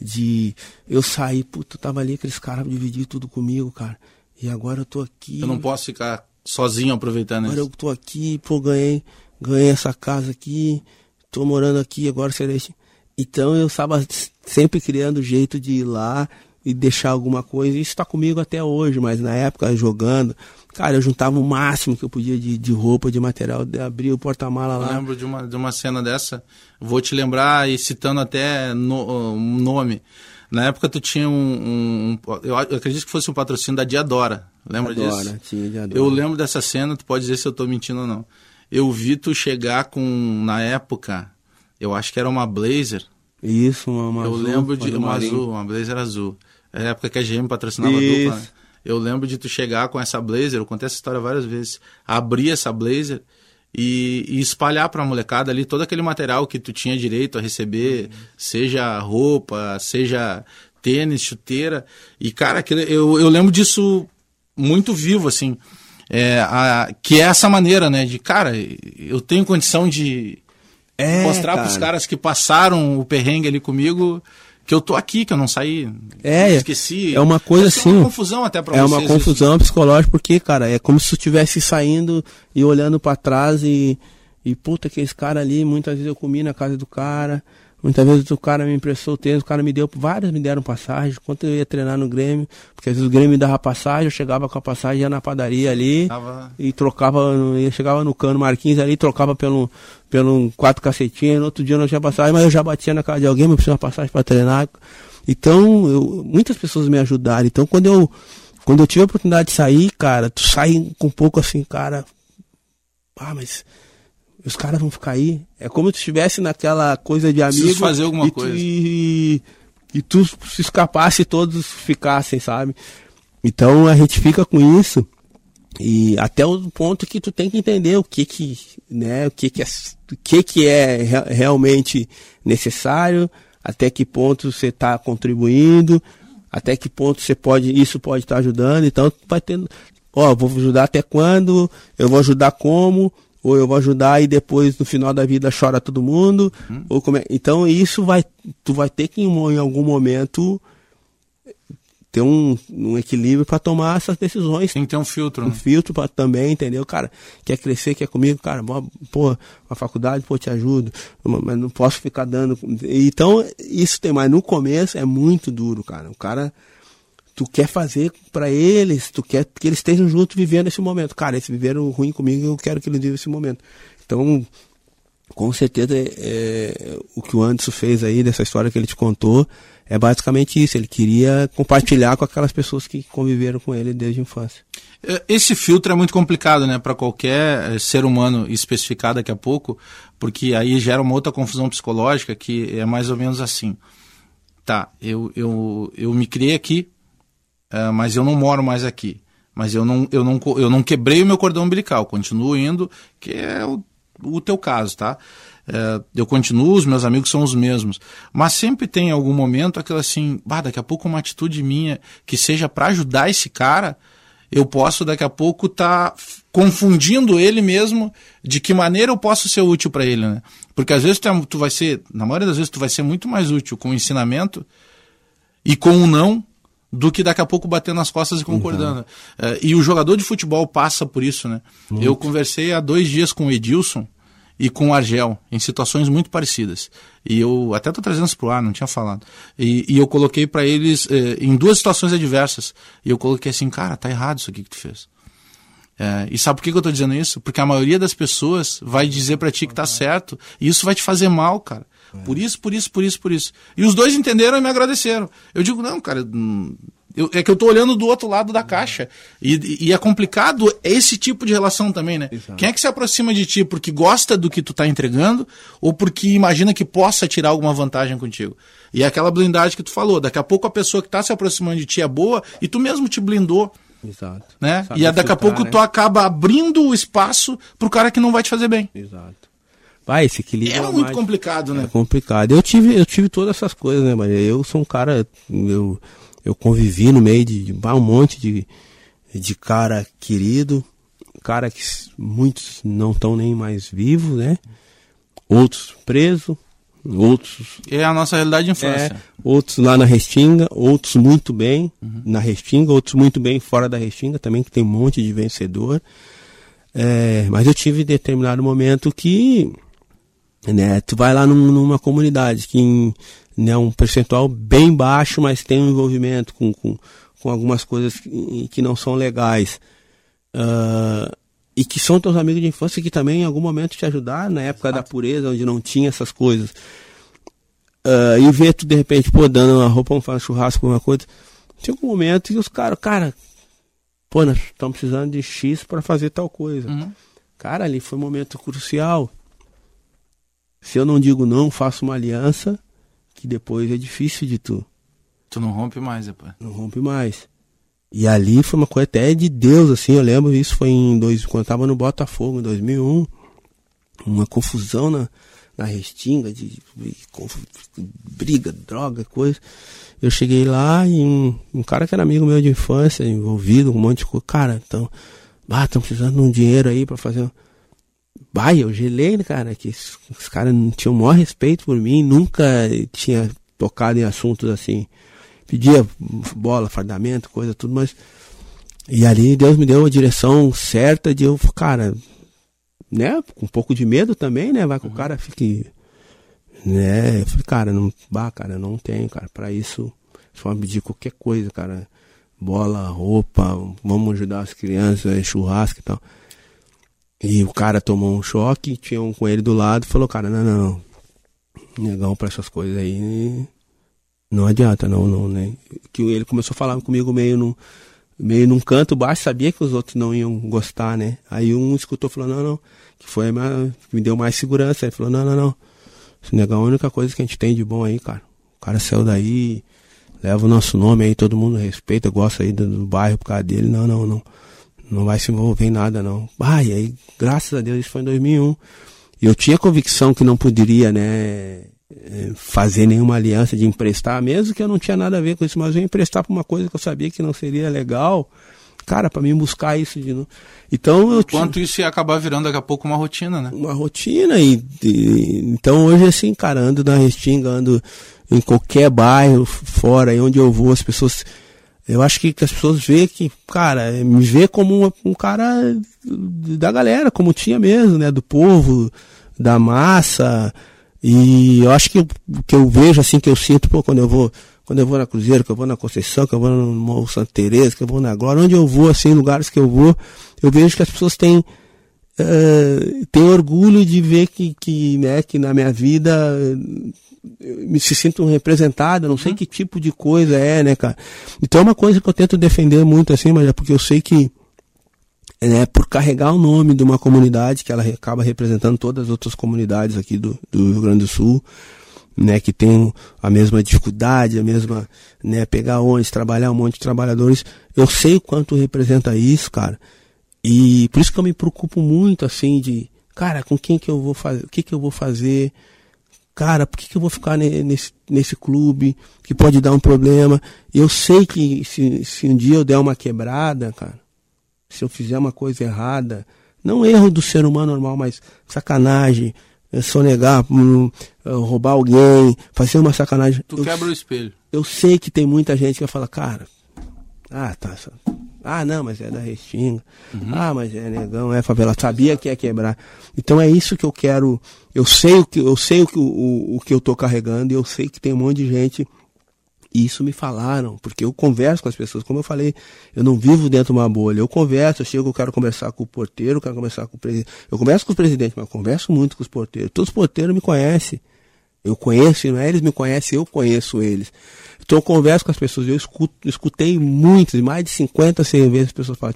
De eu sair, puta, tava ali aqueles caras dividir tudo comigo, cara. E agora eu tô aqui. Eu não posso ficar sozinho aproveitando agora isso. Agora eu tô aqui, pô, ganhei, ganhei essa casa aqui, tô morando aqui, agora deixa. Então eu estava sempre criando jeito de ir lá e deixar alguma coisa. Isso está comigo até hoje, mas na época jogando, cara, eu juntava o máximo que eu podia de, de roupa, de material, de abrir o porta-mala lá. Eu lembro de uma, de uma cena dessa, vou te lembrar e citando até no, um nome. Na época tu tinha um, um, um, eu acredito que fosse um patrocínio da Diadora. Lembra Diadora, disso? Tinha Diadora. Eu lembro dessa cena, tu pode dizer se eu estou mentindo ou não. Eu vi tu chegar com na época, eu acho que era uma Blazer. Isso, uma, uma Eu azul, lembro de uma azul, uma Blazer azul. É a época que a GM patrocinava Isso. a dupla. Né? Eu lembro de tu chegar com essa Blazer, eu contei essa história várias vezes. Abrir essa Blazer e, e espalhar para a molecada ali todo aquele material que tu tinha direito a receber, uhum. seja roupa, seja tênis, chuteira. E, cara, eu, eu lembro disso muito vivo, assim. É, a, que é essa maneira, né? De, cara, eu tenho condição de é, mostrar para os caras que passaram o perrengue ali comigo que eu tô aqui, que eu não saí, é, esqueci. É uma coisa assim. É uma confusão até para É uma confusão isso. psicológica porque, cara, é como se tu estivesse saindo e olhando para trás e e puta que esse cara ali, muitas vezes eu comi na casa do cara, Muitas vezes o cara me emprestou o tênis, o cara me deu, várias me deram passagem, quando eu ia treinar no Grêmio, porque às vezes o Grêmio me dava passagem, eu chegava com a passagem, ia na padaria ali Tava... e trocava, eu chegava no cano Marquinhos ali, trocava pelo, pelo quatro cacetinhos, no outro dia eu não tinha passagem, mas eu já batia na casa de alguém, me precisava uma passagem para treinar. Então, eu, muitas pessoas me ajudaram. Então, quando eu, quando eu tive a oportunidade de sair, cara, tu sai com um pouco assim, cara, ah, mas os caras vão ficar aí. É como se estivesse naquela coisa de amigo. Preciso fazer alguma e coisa. Tu, e, e tu se escapasse e todos ficassem, sabe? Então a gente fica com isso. E até o ponto que tu tem que entender o que que, né, o que que é, o que que é realmente necessário, até que ponto você está contribuindo, até que ponto você pode, isso pode estar tá ajudando. Então vai tendo, ó, vou ajudar até quando, eu vou ajudar como, ou eu vou ajudar e depois no final da vida chora todo mundo, hum. ou como é... então isso vai, tu vai ter que em, algum momento ter um, um equilíbrio para tomar essas decisões. Tem que ter um filtro. Um né? filtro para também, entendeu? Cara, quer crescer, quer comigo, cara, pô, a faculdade, pô, te ajudo, mas não posso ficar dando. Então, isso tem, mas no começo é muito duro, cara. O cara tu quer fazer para eles, tu quer que eles estejam juntos vivendo esse momento. Cara, eles viveram ruim comigo, eu quero que eles vivam esse momento. Então, com certeza, é, é, o que o Anderson fez aí, dessa história que ele te contou, é basicamente isso. Ele queria compartilhar com aquelas pessoas que conviveram com ele desde a infância. É, esse filtro é muito complicado, né, para qualquer é, ser humano especificar daqui a pouco, porque aí gera uma outra confusão psicológica que é mais ou menos assim tá, eu, eu, eu me criei aqui, uh, mas eu não moro mais aqui. Mas eu não, eu, não, eu não quebrei o meu cordão umbilical, continuo indo, que é o, o teu caso, tá? Uh, eu continuo, os meus amigos são os mesmos. Mas sempre tem algum momento aquilo assim, bah, daqui a pouco uma atitude minha que seja para ajudar esse cara, eu posso daqui a pouco estar tá confundindo ele mesmo de que maneira eu posso ser útil para ele, né? Porque às vezes tu, é, tu, vai ser, na maioria das vezes tu vai ser muito mais útil com o ensinamento e com o não do que daqui a pouco batendo nas costas e concordando. Uhum. Uh, e o jogador de futebol passa por isso, né? Muito. Eu conversei há dois dias com o Edilson e com o Argel, em situações muito parecidas. E eu até estou trazendo isso para o ar, não tinha falado. E, e eu coloquei para eles eh, em duas situações adversas. E eu coloquei assim, cara, tá errado isso aqui que tu fez. É, e sabe por que, que eu estou dizendo isso? Porque a maioria das pessoas vai dizer para ti que tá certo, e isso vai te fazer mal, cara. Por isso, por isso, por isso, por isso. E os dois entenderam e me agradeceram. Eu digo, não, cara, hum, eu, é que eu estou olhando do outro lado da caixa. E, e, é complicado esse tipo de relação também, né? Exato. Quem é que se aproxima de ti porque gosta do que tu está entregando ou porque imagina que possa tirar alguma vantagem contigo? E é aquela blindagem que tu falou. Daqui a pouco a pessoa que está se aproximando de ti é boa e tu mesmo te blindou. Exato. Né? e daqui filtrar, a pouco né? tu acaba abrindo o espaço pro cara que não vai te fazer bem. Exato. Vai, esse equilíbrio é, é muito mais... complicado, né? É complicado. Eu tive, eu tive todas essas coisas, né, Maria? Eu sou um cara, eu eu convivi no meio de, de um monte de, de cara querido, cara que muitos não estão nem mais vivos, né? Outros presos, outros. É a nossa realidade de infância. É, outros lá na Restinga, outros muito bem uhum. na Restinga, outros muito bem fora da Restinga também, que tem um monte de vencedor. É, mas eu tive determinado momento que né, tu vai lá num, numa comunidade que em, né, um percentual bem baixo, mas tem um envolvimento com, com, com algumas coisas que, que não são legais. Uh, e que são teus amigos de infância que também em algum momento te ajudaram na época Exato. da pureza, onde não tinha essas coisas. Uh, e ver tu de repente, pô, dando uma roupa, fazer churrasco, alguma coisa. Tinha um momento que os caras, cara, pô, nós estamos precisando de X para fazer tal coisa. Uhum. Cara, ali foi um momento crucial. Se eu não digo não, faço uma aliança que depois é difícil de tu. Tu não rompe mais depois. Não rompe mais. E ali foi uma coisa até de Deus, assim, eu lembro, isso foi em dois, quando eu tava no Botafogo, em 2001, uma confusão na, na restinga, de, de, de briga, droga, coisa. Eu cheguei lá e um, um, cara que era amigo meu de infância, envolvido um monte de coisa, cara, então, ah, precisando de um dinheiro aí para fazer Bah, eu gelei, né, cara, que os caras não tinham o maior respeito por mim, nunca tinha tocado em assuntos assim. Pedia bola, fardamento, coisa, tudo, mas. E ali Deus me deu a direção certa de eu, cara, né, com um pouco de medo também, né, vai que uhum. o cara fique. Né, eu falei, cara, não, bah, cara, não tenho, cara, pra isso, só me pedir qualquer coisa, cara. Bola, roupa, vamos ajudar as crianças, churrasco e tal. E o cara tomou um choque, tinha um com ele do lado e falou, cara, não, não. Negão pra essas coisas aí. Não adianta, não, não, né? Que ele começou a falar comigo meio num, meio num canto baixo, sabia que os outros não iam gostar, né? Aí um escutou falou, não, não, que foi me deu mais segurança. Ele falou, não, não, não. Esse negão é a única coisa que a gente tem de bom aí, cara. O cara saiu daí, leva o nosso nome aí, todo mundo respeita, gosta aí do, do bairro por causa dele. Não, não, não não vai se envolver em nada não. Ah, e aí, graças a Deus, isso foi em 2001. E eu tinha convicção que não poderia, né, eh, fazer nenhuma aliança de emprestar, mesmo que eu não tinha nada a ver com isso, mas eu ia emprestar para uma coisa que eu sabia que não seria legal, cara, para mim buscar isso de novo. Então eu Quanto tinha... isso ia acabar virando daqui a pouco uma rotina, né? Uma rotina e, e então hoje assim, cara, ando na Restinga, ando em qualquer bairro fora, aí onde eu vou, as pessoas eu acho que, que as pessoas veem que, cara, me vê como um, um cara da galera, como tinha mesmo, né? Do povo, da massa. E eu acho que o que eu vejo, assim, que eu sinto, pô, quando eu vou, quando eu vou na Cruzeiro, que eu vou na Conceição, que eu vou no Santa Teresa, que eu vou na Glória, onde eu vou, assim, lugares que eu vou, eu vejo que as pessoas têm, uh, têm orgulho de ver que, que, né, que na minha vida me se sinto representado, não sei uhum. que tipo de coisa é, né, cara? Então é uma coisa que eu tento defender muito assim, mas é porque eu sei que né, por carregar o nome de uma comunidade que ela acaba representando todas as outras comunidades aqui do, do Rio Grande do Sul, né, que tem a mesma dificuldade, a mesma, né, pegar ônibus, trabalhar um monte de trabalhadores. Eu sei o quanto representa isso, cara. E por isso que eu me preocupo muito, assim, de, cara, com quem que eu vou fazer, o que que eu vou fazer, cara, por que, que eu vou ficar nesse, nesse clube que pode dar um problema? Eu sei que se, se um dia eu der uma quebrada, cara, se eu fizer uma coisa errada, não erro do ser humano normal, mas sacanagem, sonegar, hum, roubar alguém, fazer uma sacanagem. Tu eu, quebra o espelho. Eu sei que tem muita gente que vai falar, cara, ah, tá. Ah, não, mas é da Restinga. Uhum. Ah, mas é negão, é favela. Sabia que ia quebrar. Então é isso que eu quero. Eu sei o que eu sei o que, o, o que eu tô carregando e eu sei que tem um monte de gente. E isso me falaram, porque eu converso com as pessoas. Como eu falei, eu não vivo dentro de uma bolha. Eu converso, eu chego, eu quero conversar com o porteiro, eu quero conversar com o presidente. Eu converso com os presidentes, mas eu converso muito com os porteiros. Todos os porteiros me conhecem. Eu conheço, não é eles me conhecem, eu conheço eles. Então eu converso com as pessoas, eu escuto, escutei muitas, mais de 50, 100 vezes as pessoas falam,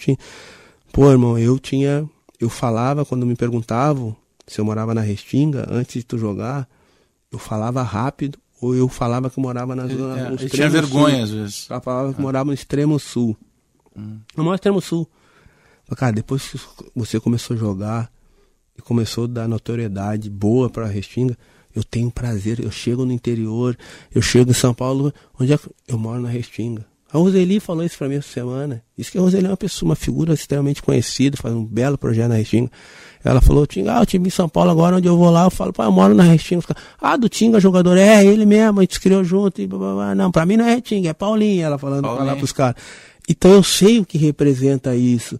pô irmão, eu tinha, eu falava quando me perguntavam se eu morava na Restinga, antes de tu jogar, eu falava rápido, ou eu falava que morava na zona é, no extremo tinha vergonha sul. às vezes. Eu falava que ah. morava no extremo sul. Hum. No maior extremo sul. Cara, depois que você começou a jogar e começou a dar notoriedade boa para a Restinga, eu tenho prazer, eu chego no interior, eu chego em São Paulo, onde é que eu moro na Restinga. A Roseli falou isso para mim essa semana. Diz que a Roseli é uma pessoa, uma figura extremamente conhecida, faz um belo projeto na Restinga. Ela falou, Tinga, ah, eu tive em São Paulo agora, onde eu vou lá, eu falo, pá, eu moro na Restinga. Ah, do Tinga, jogador, é, ele mesmo, a gente se criou junto, e blá, blá, blá. Não, pra mim não é Tinga, é Paulinha, ela falando Paulinha. lá pros caras. Então eu sei o que representa isso.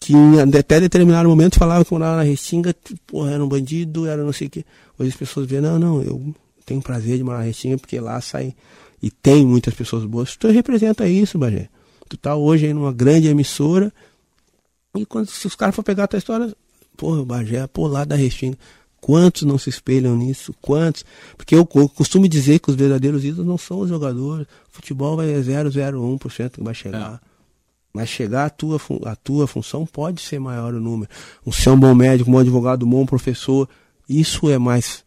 Que até determinado momento falava que morava na Restinga, porra, era um bandido, era não sei o quê. Hoje as pessoas veem, não, não, eu tenho prazer de morar na Restinga porque lá sai e tem muitas pessoas boas. Tu representa isso, Bagé. Tu tá hoje aí numa grande emissora e quando se os caras for pegar a tua história, porra, Bagé, pô, lá da Restinga. Quantos não se espelham nisso? Quantos? Porque eu, costumo dizer que os verdadeiros ídolos não são os jogadores. O futebol vai 0,01% que vai chegar. Mas chegar a tua, a tua função pode ser maior o número. Um ser um bom médico, um bom advogado, um bom professor, isso é mais.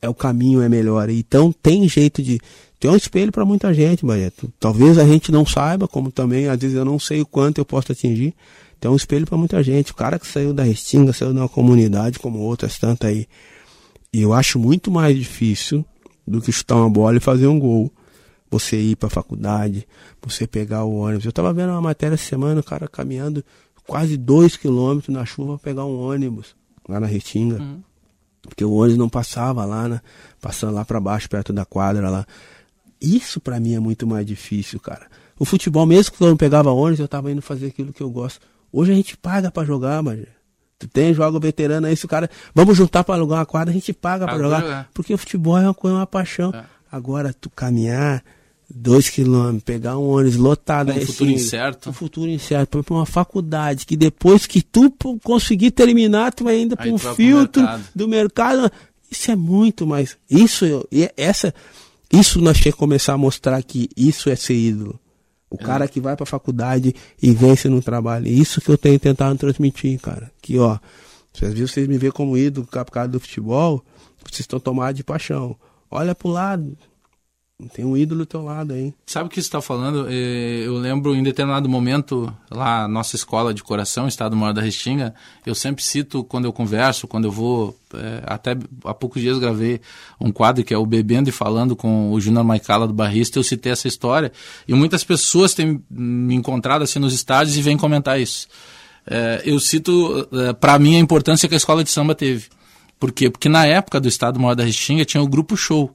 É o caminho, é melhor. Então tem jeito de. Tem um espelho para muita gente, Baeto. Talvez a gente não saiba, como também, às vezes eu não sei o quanto eu posso atingir. Tem um espelho para muita gente. O cara que saiu da Restinga, saiu de uma comunidade como outras tantas aí. E eu acho muito mais difícil do que chutar uma bola e fazer um gol. Você ir para a faculdade, você pegar o ônibus. Eu estava vendo uma matéria essa semana, o cara caminhando quase dois quilômetros na chuva para pegar um ônibus lá na Restinga. Uhum. Porque o ônibus não passava lá, né? Passando lá para baixo, perto da quadra lá. Isso para mim é muito mais difícil, cara. O futebol, mesmo que eu não pegava ônibus, eu tava indo fazer aquilo que eu gosto. Hoje a gente paga para jogar, mas tu tem jogo veterano aí, se o cara. Vamos juntar para alugar uma quadra, a gente paga para jogar. Porque o futebol é uma coisa, uma paixão. É. Agora, tu caminhar dois quilômetros, pegar um ônibus lotado. Um futuro incerto. Um futuro incerto, para uma faculdade, que depois que tu conseguir terminar, tu vai ainda para um filtro mercado. do mercado. Isso é muito mais. Isso, essa, isso nós temos que começar a mostrar que isso é ser ídolo. O é. cara que vai para a faculdade e vence no trabalho. Isso que eu tenho tentado transmitir, cara. Que, ó, às vezes vocês me veem como ídolo por causa do futebol, vocês estão tomados de paixão. Olha pro lado, tem um ídolo do teu lado aí. Sabe o que você está falando? É, eu lembro em determinado momento, lá nossa escola de coração, Estado Maior da Restinga, eu sempre cito quando eu converso, quando eu vou. É, até há poucos dias gravei um quadro que é o Bebendo e Falando com o Júnior Maicala do Barrista. Eu citei essa história e muitas pessoas têm me encontrado assim nos estádios e vêm comentar isso. É, eu cito, para mim, a importância que a escola de samba teve. Por quê? Porque na época do Estado Maior da Restinga tinha o Grupo Show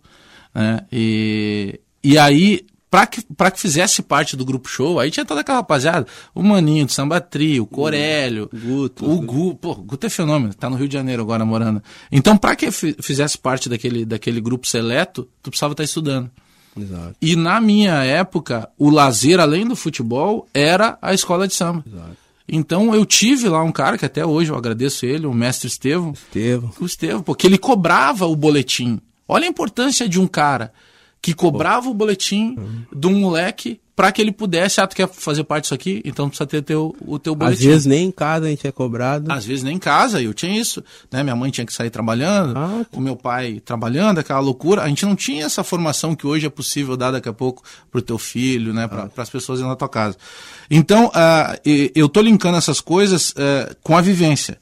né? E, e aí, para que, pra que fizesse parte do grupo show, aí tinha toda aquela rapaziada, o Maninho do Samba Trio, o Corélio, o Guto, o Gu, pô, Guto é fenômeno, tá no Rio de Janeiro agora morando. Então, para que fizesse parte daquele, daquele grupo seleto, tu precisava estar tá estudando. Exato. E na minha época, o lazer, além do futebol, era a escola de samba. Exato. Então eu tive lá um cara que até hoje eu agradeço ele, o mestre Estevam. Estevam. O Estevam, porque ele cobrava o boletim. Olha a importância de um cara que cobrava o boletim uhum. de um moleque para que ele pudesse, ah, tu quer fazer parte disso aqui? Então precisa ter teu, o teu boletim. Às vezes nem em casa a gente é cobrado. Às vezes nem em casa, eu tinha isso, né? Minha mãe tinha que sair trabalhando, Ah, o meu pai trabalhando, aquela loucura. A gente não tinha essa formação que hoje é possível dar daqui a pouco pro teu filho, né? Para as pessoas na tua casa. Então, ah, e- eu tô linkando essas coisas eh, com a vivência.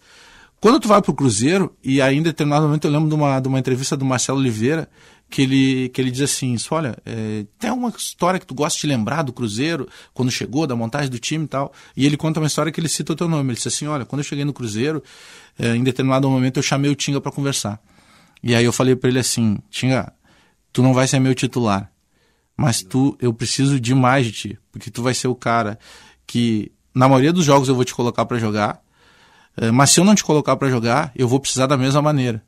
Quando tu vai pro Cruzeiro, e aí em determinado momento eu lembro de uma, de uma entrevista do Marcelo Oliveira, que ele, que ele diz assim, isso, olha, eh, tem alguma história que tu gosta de lembrar do Cruzeiro, quando chegou, da montagem do time e tal, e ele conta uma história que ele cita o teu nome, ele disse assim, olha, quando eu cheguei no Cruzeiro, eh, em determinado momento eu chamei o Tinga para conversar. E aí eu falei para ele assim, Tinga, tu não vai ser meu titular, mas tu, eu preciso demais de ti, porque tu vai ser o cara que, na maioria dos jogos eu vou te colocar para jogar, mas se eu não te colocar para jogar, eu vou precisar da mesma maneira.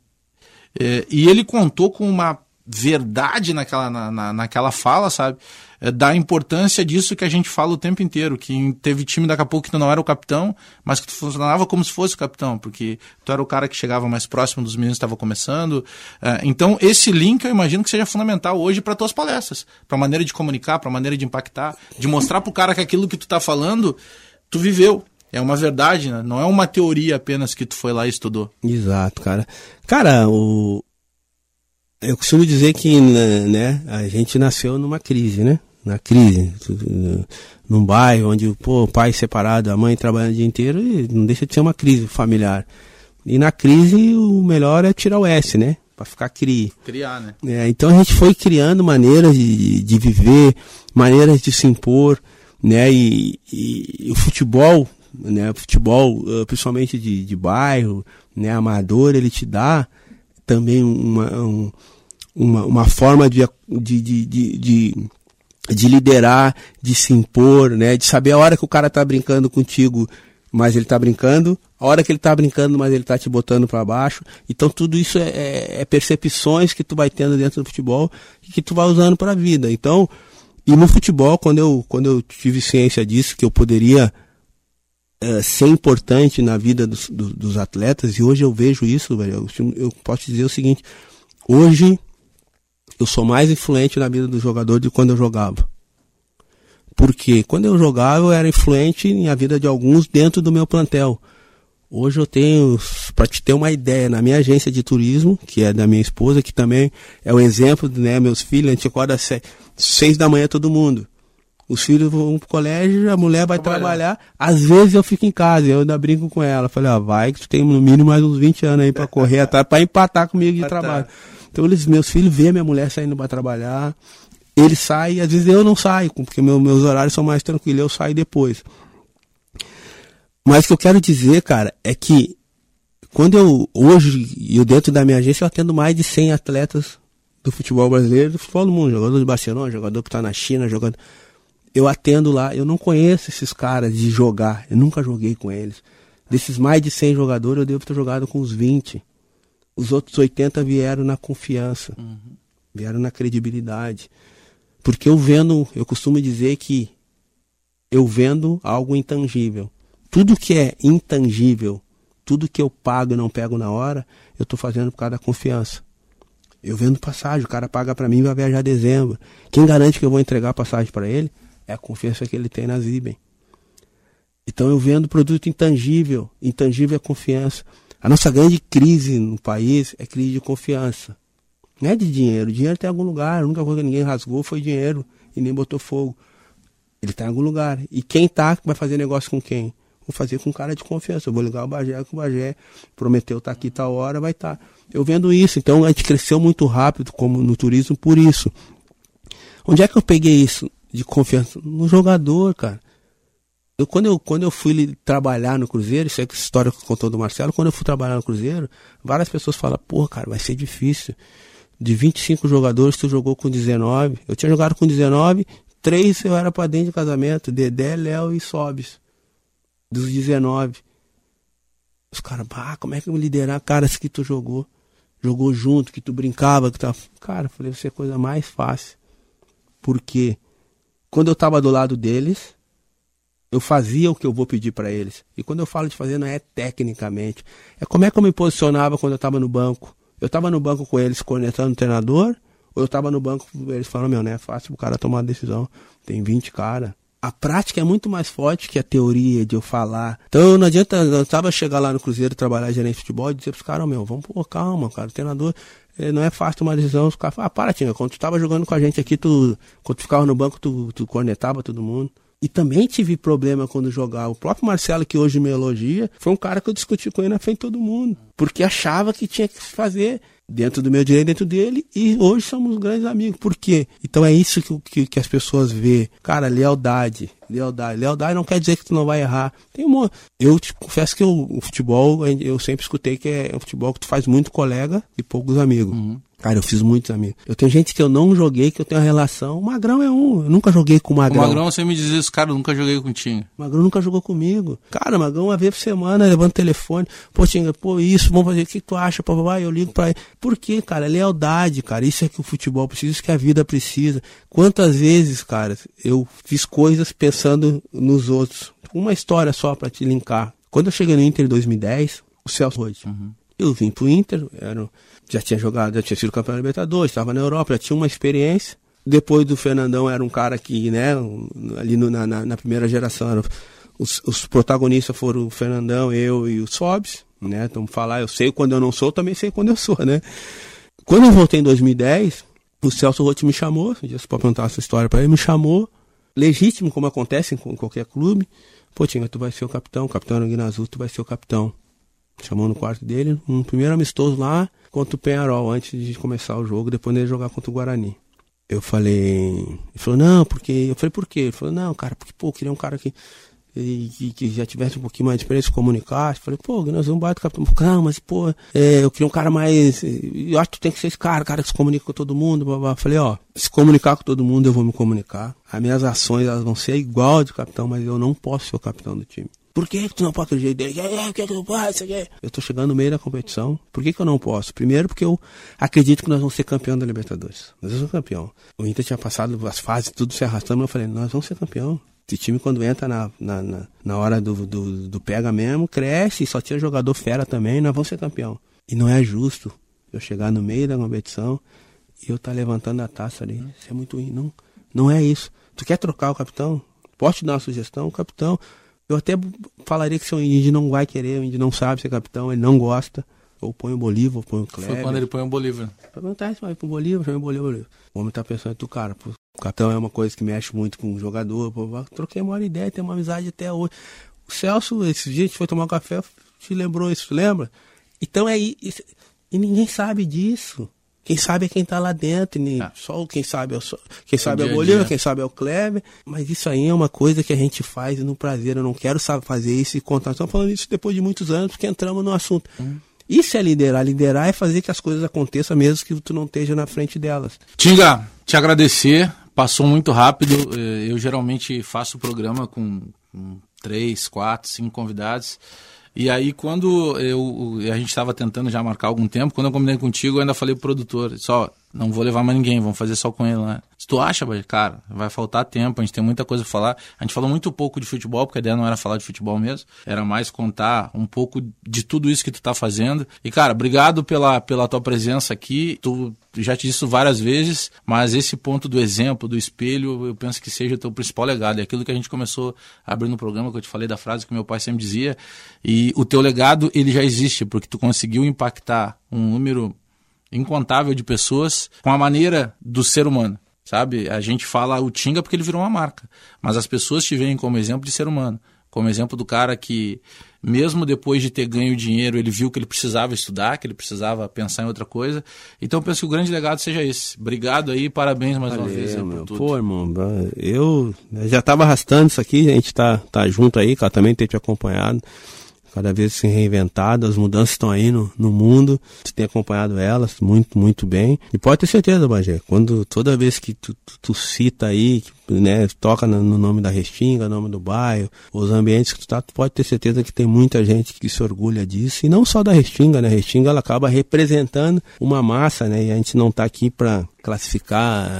Eh, e ele contou com uma verdade naquela, na, na- naquela fala, sabe? Eh, da importância disso que a gente fala o tempo inteiro, que teve time daqui a pouco que tu não era o capitão, mas que tu funcionava como se fosse o capitão, porque tu era o cara que chegava mais próximo dos meninos que estavam começando. Eh, então, esse link eu imagino que seja fundamental hoje para tuas palestras, para maneira de comunicar, para maneira de impactar, de mostrar pro cara que aquilo que tu tá falando, tu viveu. É uma verdade, né? Não é uma teoria apenas que tu foi lá e estudou. Exato, cara. Cara, o eu costumo dizer que né, né, a gente nasceu numa crise, né? Na crise, num bairro onde pô, o pai separado, a mãe trabalhando o dia inteiro, e não deixa de ser uma crise familiar. E na crise o melhor é tirar o S, né? Pra ficar cri. Criar, né? É, então a gente foi criando maneiras de, de viver, maneiras de se impor, né? E, e- e o futebol, né? Futebol, eh, principalmente de, de bairro, né? Amador, ele te dá também uma, um- uma, uma forma de, de, de, de, de, de liderar, de se impor, né? De saber a hora que o cara tá brincando contigo, mas ele tá brincando, a hora que ele tá brincando, mas ele tá te botando para baixo. Então tudo isso é, é- é percepções que tu vai tendo dentro do futebol e que tu vai usando para a vida. Então, e no futebol, quando eu, quando eu tive ciência disso, que eu poderia eh, ser importante na vida dos, do- dos atletas, e hoje eu vejo isso, velho, eu, eu posso dizer o seguinte, hoje eu sou mais influente na vida do jogador do que quando eu jogava. Porque quando eu jogava eu era influente na vida de alguns dentro do meu plantel. Hoje eu tenho, para te ter uma ideia, na minha agência de turismo, que é da minha esposa, que também é o exemplo, né, meus filhos, a gente acorda às se- seis da manhã todo mundo. Os filhos vão pro colégio, a mulher vai Trabalhar. trabalhar. Às vezes eu fico em casa, eu ainda brinco com ela. Falei, ó, vai que tu tem no mínimo mais uns 20 anos aí pra <laughs> correr atrás, pra empatar comigo de trabalho. Então eles, meus filhos veem minha mulher saindo pra trabalhar. Ele sai, às vezes eu não saio, porque meu- meus horários são mais tranquilos, eu saio depois. Mas o que eu quero dizer, cara, é que quando eu, hoje, eu dentro da minha agência, eu atendo mais de 100 atletas do futebol brasileiro, do futebol do mundo, jogador de Barcelona, jogador que tá na China, jogando. Eu atendo lá, eu não conheço esses caras de jogar, eu nunca joguei com eles. Desses mais de 100 jogadores, eu devo ter jogado com uns 20. Os outros 80 vieram na confiança, vieram na credibilidade. Porque eu vendo, eu costumo dizer que eu vendo algo intangível. Tudo que é intangível, tudo que eu pago e não pego na hora, eu estou fazendo por causa da confiança. Eu vendo passagem, o cara paga para mim e vai viajar em dezembro. Quem garante que eu vou entregar a passagem para ele é a confiança que ele tem na Zibem. Então eu vendo produto intangível, intangível é confiança. A nossa grande crise no país é crise de confiança. Não é de dinheiro, dinheiro tem em algum lugar, a única coisa que ninguém rasgou foi dinheiro e nem botou fogo. Ele está em algum lugar. E quem tá vai fazer negócio com quem? Vou fazer com um cara de confiança. Eu vou ligar o Bagé com o Bagé. Prometeu estar aqui tal hora, vai estar. Eu vendo isso. Então a gente cresceu muito rápido como no turismo por isso. Onde é que eu peguei isso de confiança? No jogador, cara. Eu, quando, eu, quando eu fui trabalhar no Cruzeiro, isso é a história que contou do Marcelo, quando eu fui trabalhar no Cruzeiro, várias pessoas falam, porra, cara, vai ser difícil. De 25 jogadores, tu jogou com 19. Eu tinha jogado com 19, três eu era padrinho de casamento, Dedé, Léo e Sobis. Dos 19. Os caras, bah, como é que eu vou liderar caras que tu jogou? Jogou junto, que tu brincava, que tu... Cara, eu falei, ser a coisa mais fácil. Porque quando eu tava do lado deles, eu fazia o que eu vou pedir para eles. E quando eu falo de fazer, não é tecnicamente. É como é que eu me posicionava quando eu estava no banco. Eu estava no banco com eles cornetando o treinador, eu tava no banco, eles falaram, meu, não é fácil o cara tomar a decisão. Tem 20 cara. A prática é muito mais forte que a teoria de eu falar. Então não adianta, eu tava chegar lá no Cruzeiro, trabalhar gerente de futebol e dizer pros caras, meu, vamos pô, calma, cara, o treinador, eh, não é fácil tomar decisão. Os caras falam, ah, para, Tinha, quando tu tava jogando com a gente aqui, tu, quando tu ficava no banco, tu, tu cornetava todo mundo. E também tive problema quando jogava. O próprio Marcelo, que hoje me elogia, foi um cara que eu discuti com ele na frente de todo mundo. Porque achava que tinha que fazer dentro do meu direito, dentro dele, e hoje somos grandes amigos. Por quê? Então é isso que, que, que, as pessoas vê. Cara, lealdade. Lealdade. Lealdade não quer dizer que tu não vai errar. Tem uma. Eu te confesso que o futebol, eu sempre escutei que é um futebol que tu faz muito colega e poucos amigos. Uhum. Cara, eu fiz muitos amigos. Eu tenho gente que eu não joguei, que eu tenho uma relação. O Magrão é um. Eu nunca joguei com o Magrão. O Magrão, você me dizia isso, cara, eu nunca joguei contigo. O Magrão nunca jogou comigo. Cara, o Magrão uma vez por semana, levanta o telefone. Pô, Tinga, pô, isso, vamos fazer. O que tu acha? Pô, vai, eu ligo pra ele. Por quê, cara? É lealdade, cara. Isso é que o futebol precisa, isso que a vida precisa. Quantas vezes, cara, eu fiz coisas pensando nos outros. Uma história só para te linkar. Quando eu cheguei no Inter em 2010, o Celso Roth. Uhum. Eu vim pro Inter, era já tinha jogado, já tinha sido campeão da Libertadores, estava na Europa, já tinha uma experiência. Depois do Fernandão era um cara que, né, ali no, na, na, primeira geração, era, os, os, protagonistas foram o Fernandão, eu e o Sobs, né? Então falar, eu sei quando eu não sou, também sei quando eu sou, né? Quando eu voltei em 2010, o Celso Rotti me chamou, se você pode perguntar essa história para ele, me chamou, legítimo como acontece em qualquer clube. Pô, Tinga, tu vai ser o capitão, o capitão era Guinazu, tu vai ser o capitão. Chamou no quarto dele, um primeiro amistoso lá contra o Penharol, antes de começar o jogo, depois dele jogar contra o Guarani. Eu falei. Ele falou, não, porque. Eu falei, por quê? Ele falou, não, cara, porque, pô, queria um cara que, que, que já tivesse um pouquinho mais de experiência, comunicasse. Falei, pô, nós vamos bater capitão. Não, mas, pô, é, eu queria um cara mais. Eu acho que tu tem que ser esse cara, cara que se comunica com todo mundo. Blá, blá. Falei, ó, se comunicar com todo mundo, eu vou me comunicar. As minhas ações, elas vão ser igual de capitão, mas eu não posso ser o capitão do time. Por que, tu não pode acreditar dele? É, que, que tu pode, eu tô chegando no meio da competição. Por que, que eu não posso? Primeiro porque eu acredito que nós vamos ser campeão da Libertadores. Nós vamos ser campeão. O Inter tinha passado as fases, tudo se arrastando, mas eu falei, nós vamos ser campeão. Esse time, quando entra na, na, na, na hora do, do, do, pega mesmo, cresce, só tinha jogador fera também, nós vamos ser campeão. E não é justo eu chegar no meio da competição e eu estar tá levantando a taça ali. Isso é muito ruim. Não, não é isso. Tu quer trocar o capitão? Posso te dar uma sugestão? O capitão, eu até falaria que se o Indy não vai querer, o Indy não sabe ser capitão, ele não gosta. Ou põe o Bolívar, ou põe o Kleber. Foi quando ele põe o Bolívar. Perguntar se vai pro Bolívar, põe o Bolívar. O homem tá pensando, tu cara, pô, o capitão é uma coisa que mexe muito com o jogador. Pô, troquei uma ideia, tem uma amizade até hoje. O Celso, esse dia a gente foi tomar um café, te lembrou isso, lembra? Então é isso. E ninguém sabe disso. Quem sabe é quem está lá dentro, nem ah. só quem sabe é o, quem sabe é o Bolívar, quem sabe é o Kleber. Mas isso aí é uma coisa que a gente faz no prazer. Eu não quero sabe, fazer isso e contar. Estamos falando isso depois de muitos anos, porque entramos no assunto. Hum. Isso é liderar. Liderar é fazer que as coisas aconteçam mesmo que tu não esteja na frente delas. Tinga, te agradecer. Passou muito rápido. Eh, eu geralmente faço o programa com três, quatro, cinco convidados. E aí, quando eu, a gente estava tentando já marcar algum tempo, quando eu combinei contigo, eu ainda falei pro produtor, só, não vou levar mais ninguém, vamos fazer só com ele lá. Se tu acha, cara, vai faltar tempo, a gente tem muita coisa pra falar. A gente falou muito pouco de futebol, porque a ideia não era falar de futebol mesmo, era mais contar um pouco de tudo isso que tu tá fazendo. E, cara, obrigado pela, pela tua presença aqui. Tu já te disse várias vezes, mas esse ponto do exemplo, do espelho, eu penso que seja o teu principal legado. É aquilo que a gente começou a abrir no programa, que eu te falei da frase que meu pai sempre dizia. E o teu legado, ele já existe, porque tu conseguiu impactar um número incontável de pessoas com a maneira do ser humano. Sabe? A gente fala o Tinga porque ele virou uma marca, mas as pessoas te veem como exemplo de ser humano, como exemplo do cara que, mesmo depois de ter ganho dinheiro, ele viu que ele precisava estudar, que ele precisava pensar em outra coisa. Então, penso que o grande legado seja esse. Obrigado aí, parabéns mais Valeu, uma vez. Meu. Pô, irmão, eu já estava arrastando isso aqui, a gente tá, tá junto aí, cara, também tem te acompanhado cada vez se reinventado, as mudanças estão aí no, no mundo, você tem acompanhado elas muito, muito bem. E pode ter certeza, Bagé, quando toda vez que tu, tu, tu cita aí, né, toca no, no, nome da Restinga, nome do bairro, os ambientes que tu tá, tu pode ter certeza que tem muita gente que se orgulha disso, e não só da Restinga, né, a Restinga ela acaba representando uma massa, né, e a gente não tá aqui para classificar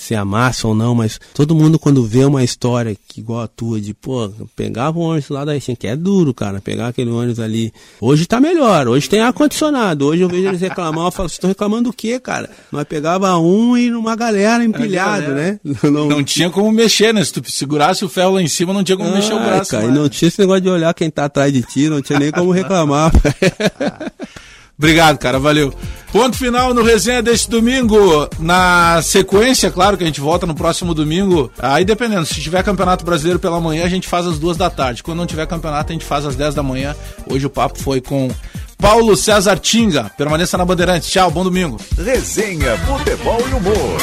se é massa ou não, mas todo mundo quando vê uma história que igual a tua, de, pô, pegava o ônibus lá da Recém, que é duro, cara, pegar aquele ônibus ali. Hoje tá melhor, hoje tem ar-condicionado. Hoje eu vejo eles reclamar, eu falo, vocês estão reclamando do quê, cara? Nós pegava um e numa galera empilhado, galera. né? Não... não... tinha como mexer, né? Se tu segurasse o ferro lá em cima, não tinha como mexer o braço. Cara, e não tinha esse negócio de olhar quem tá atrás de ti, não tinha nem como reclamar. <laughs> <laughs> Obrigado, cara, valeu. Ponto final no resenha deste domingo. Na sequência, claro que a gente volta no próximo domingo. Aí dependendo, se tiver campeonato brasileiro pela manhã, a gente faz às duas da tarde. Quando não tiver campeonato, a gente faz às dez da manhã. Hoje o papo foi com Paulo César Tinga. Permaneça na Bandeirantes. Tchau, bom domingo. Resenha, futebol e humor.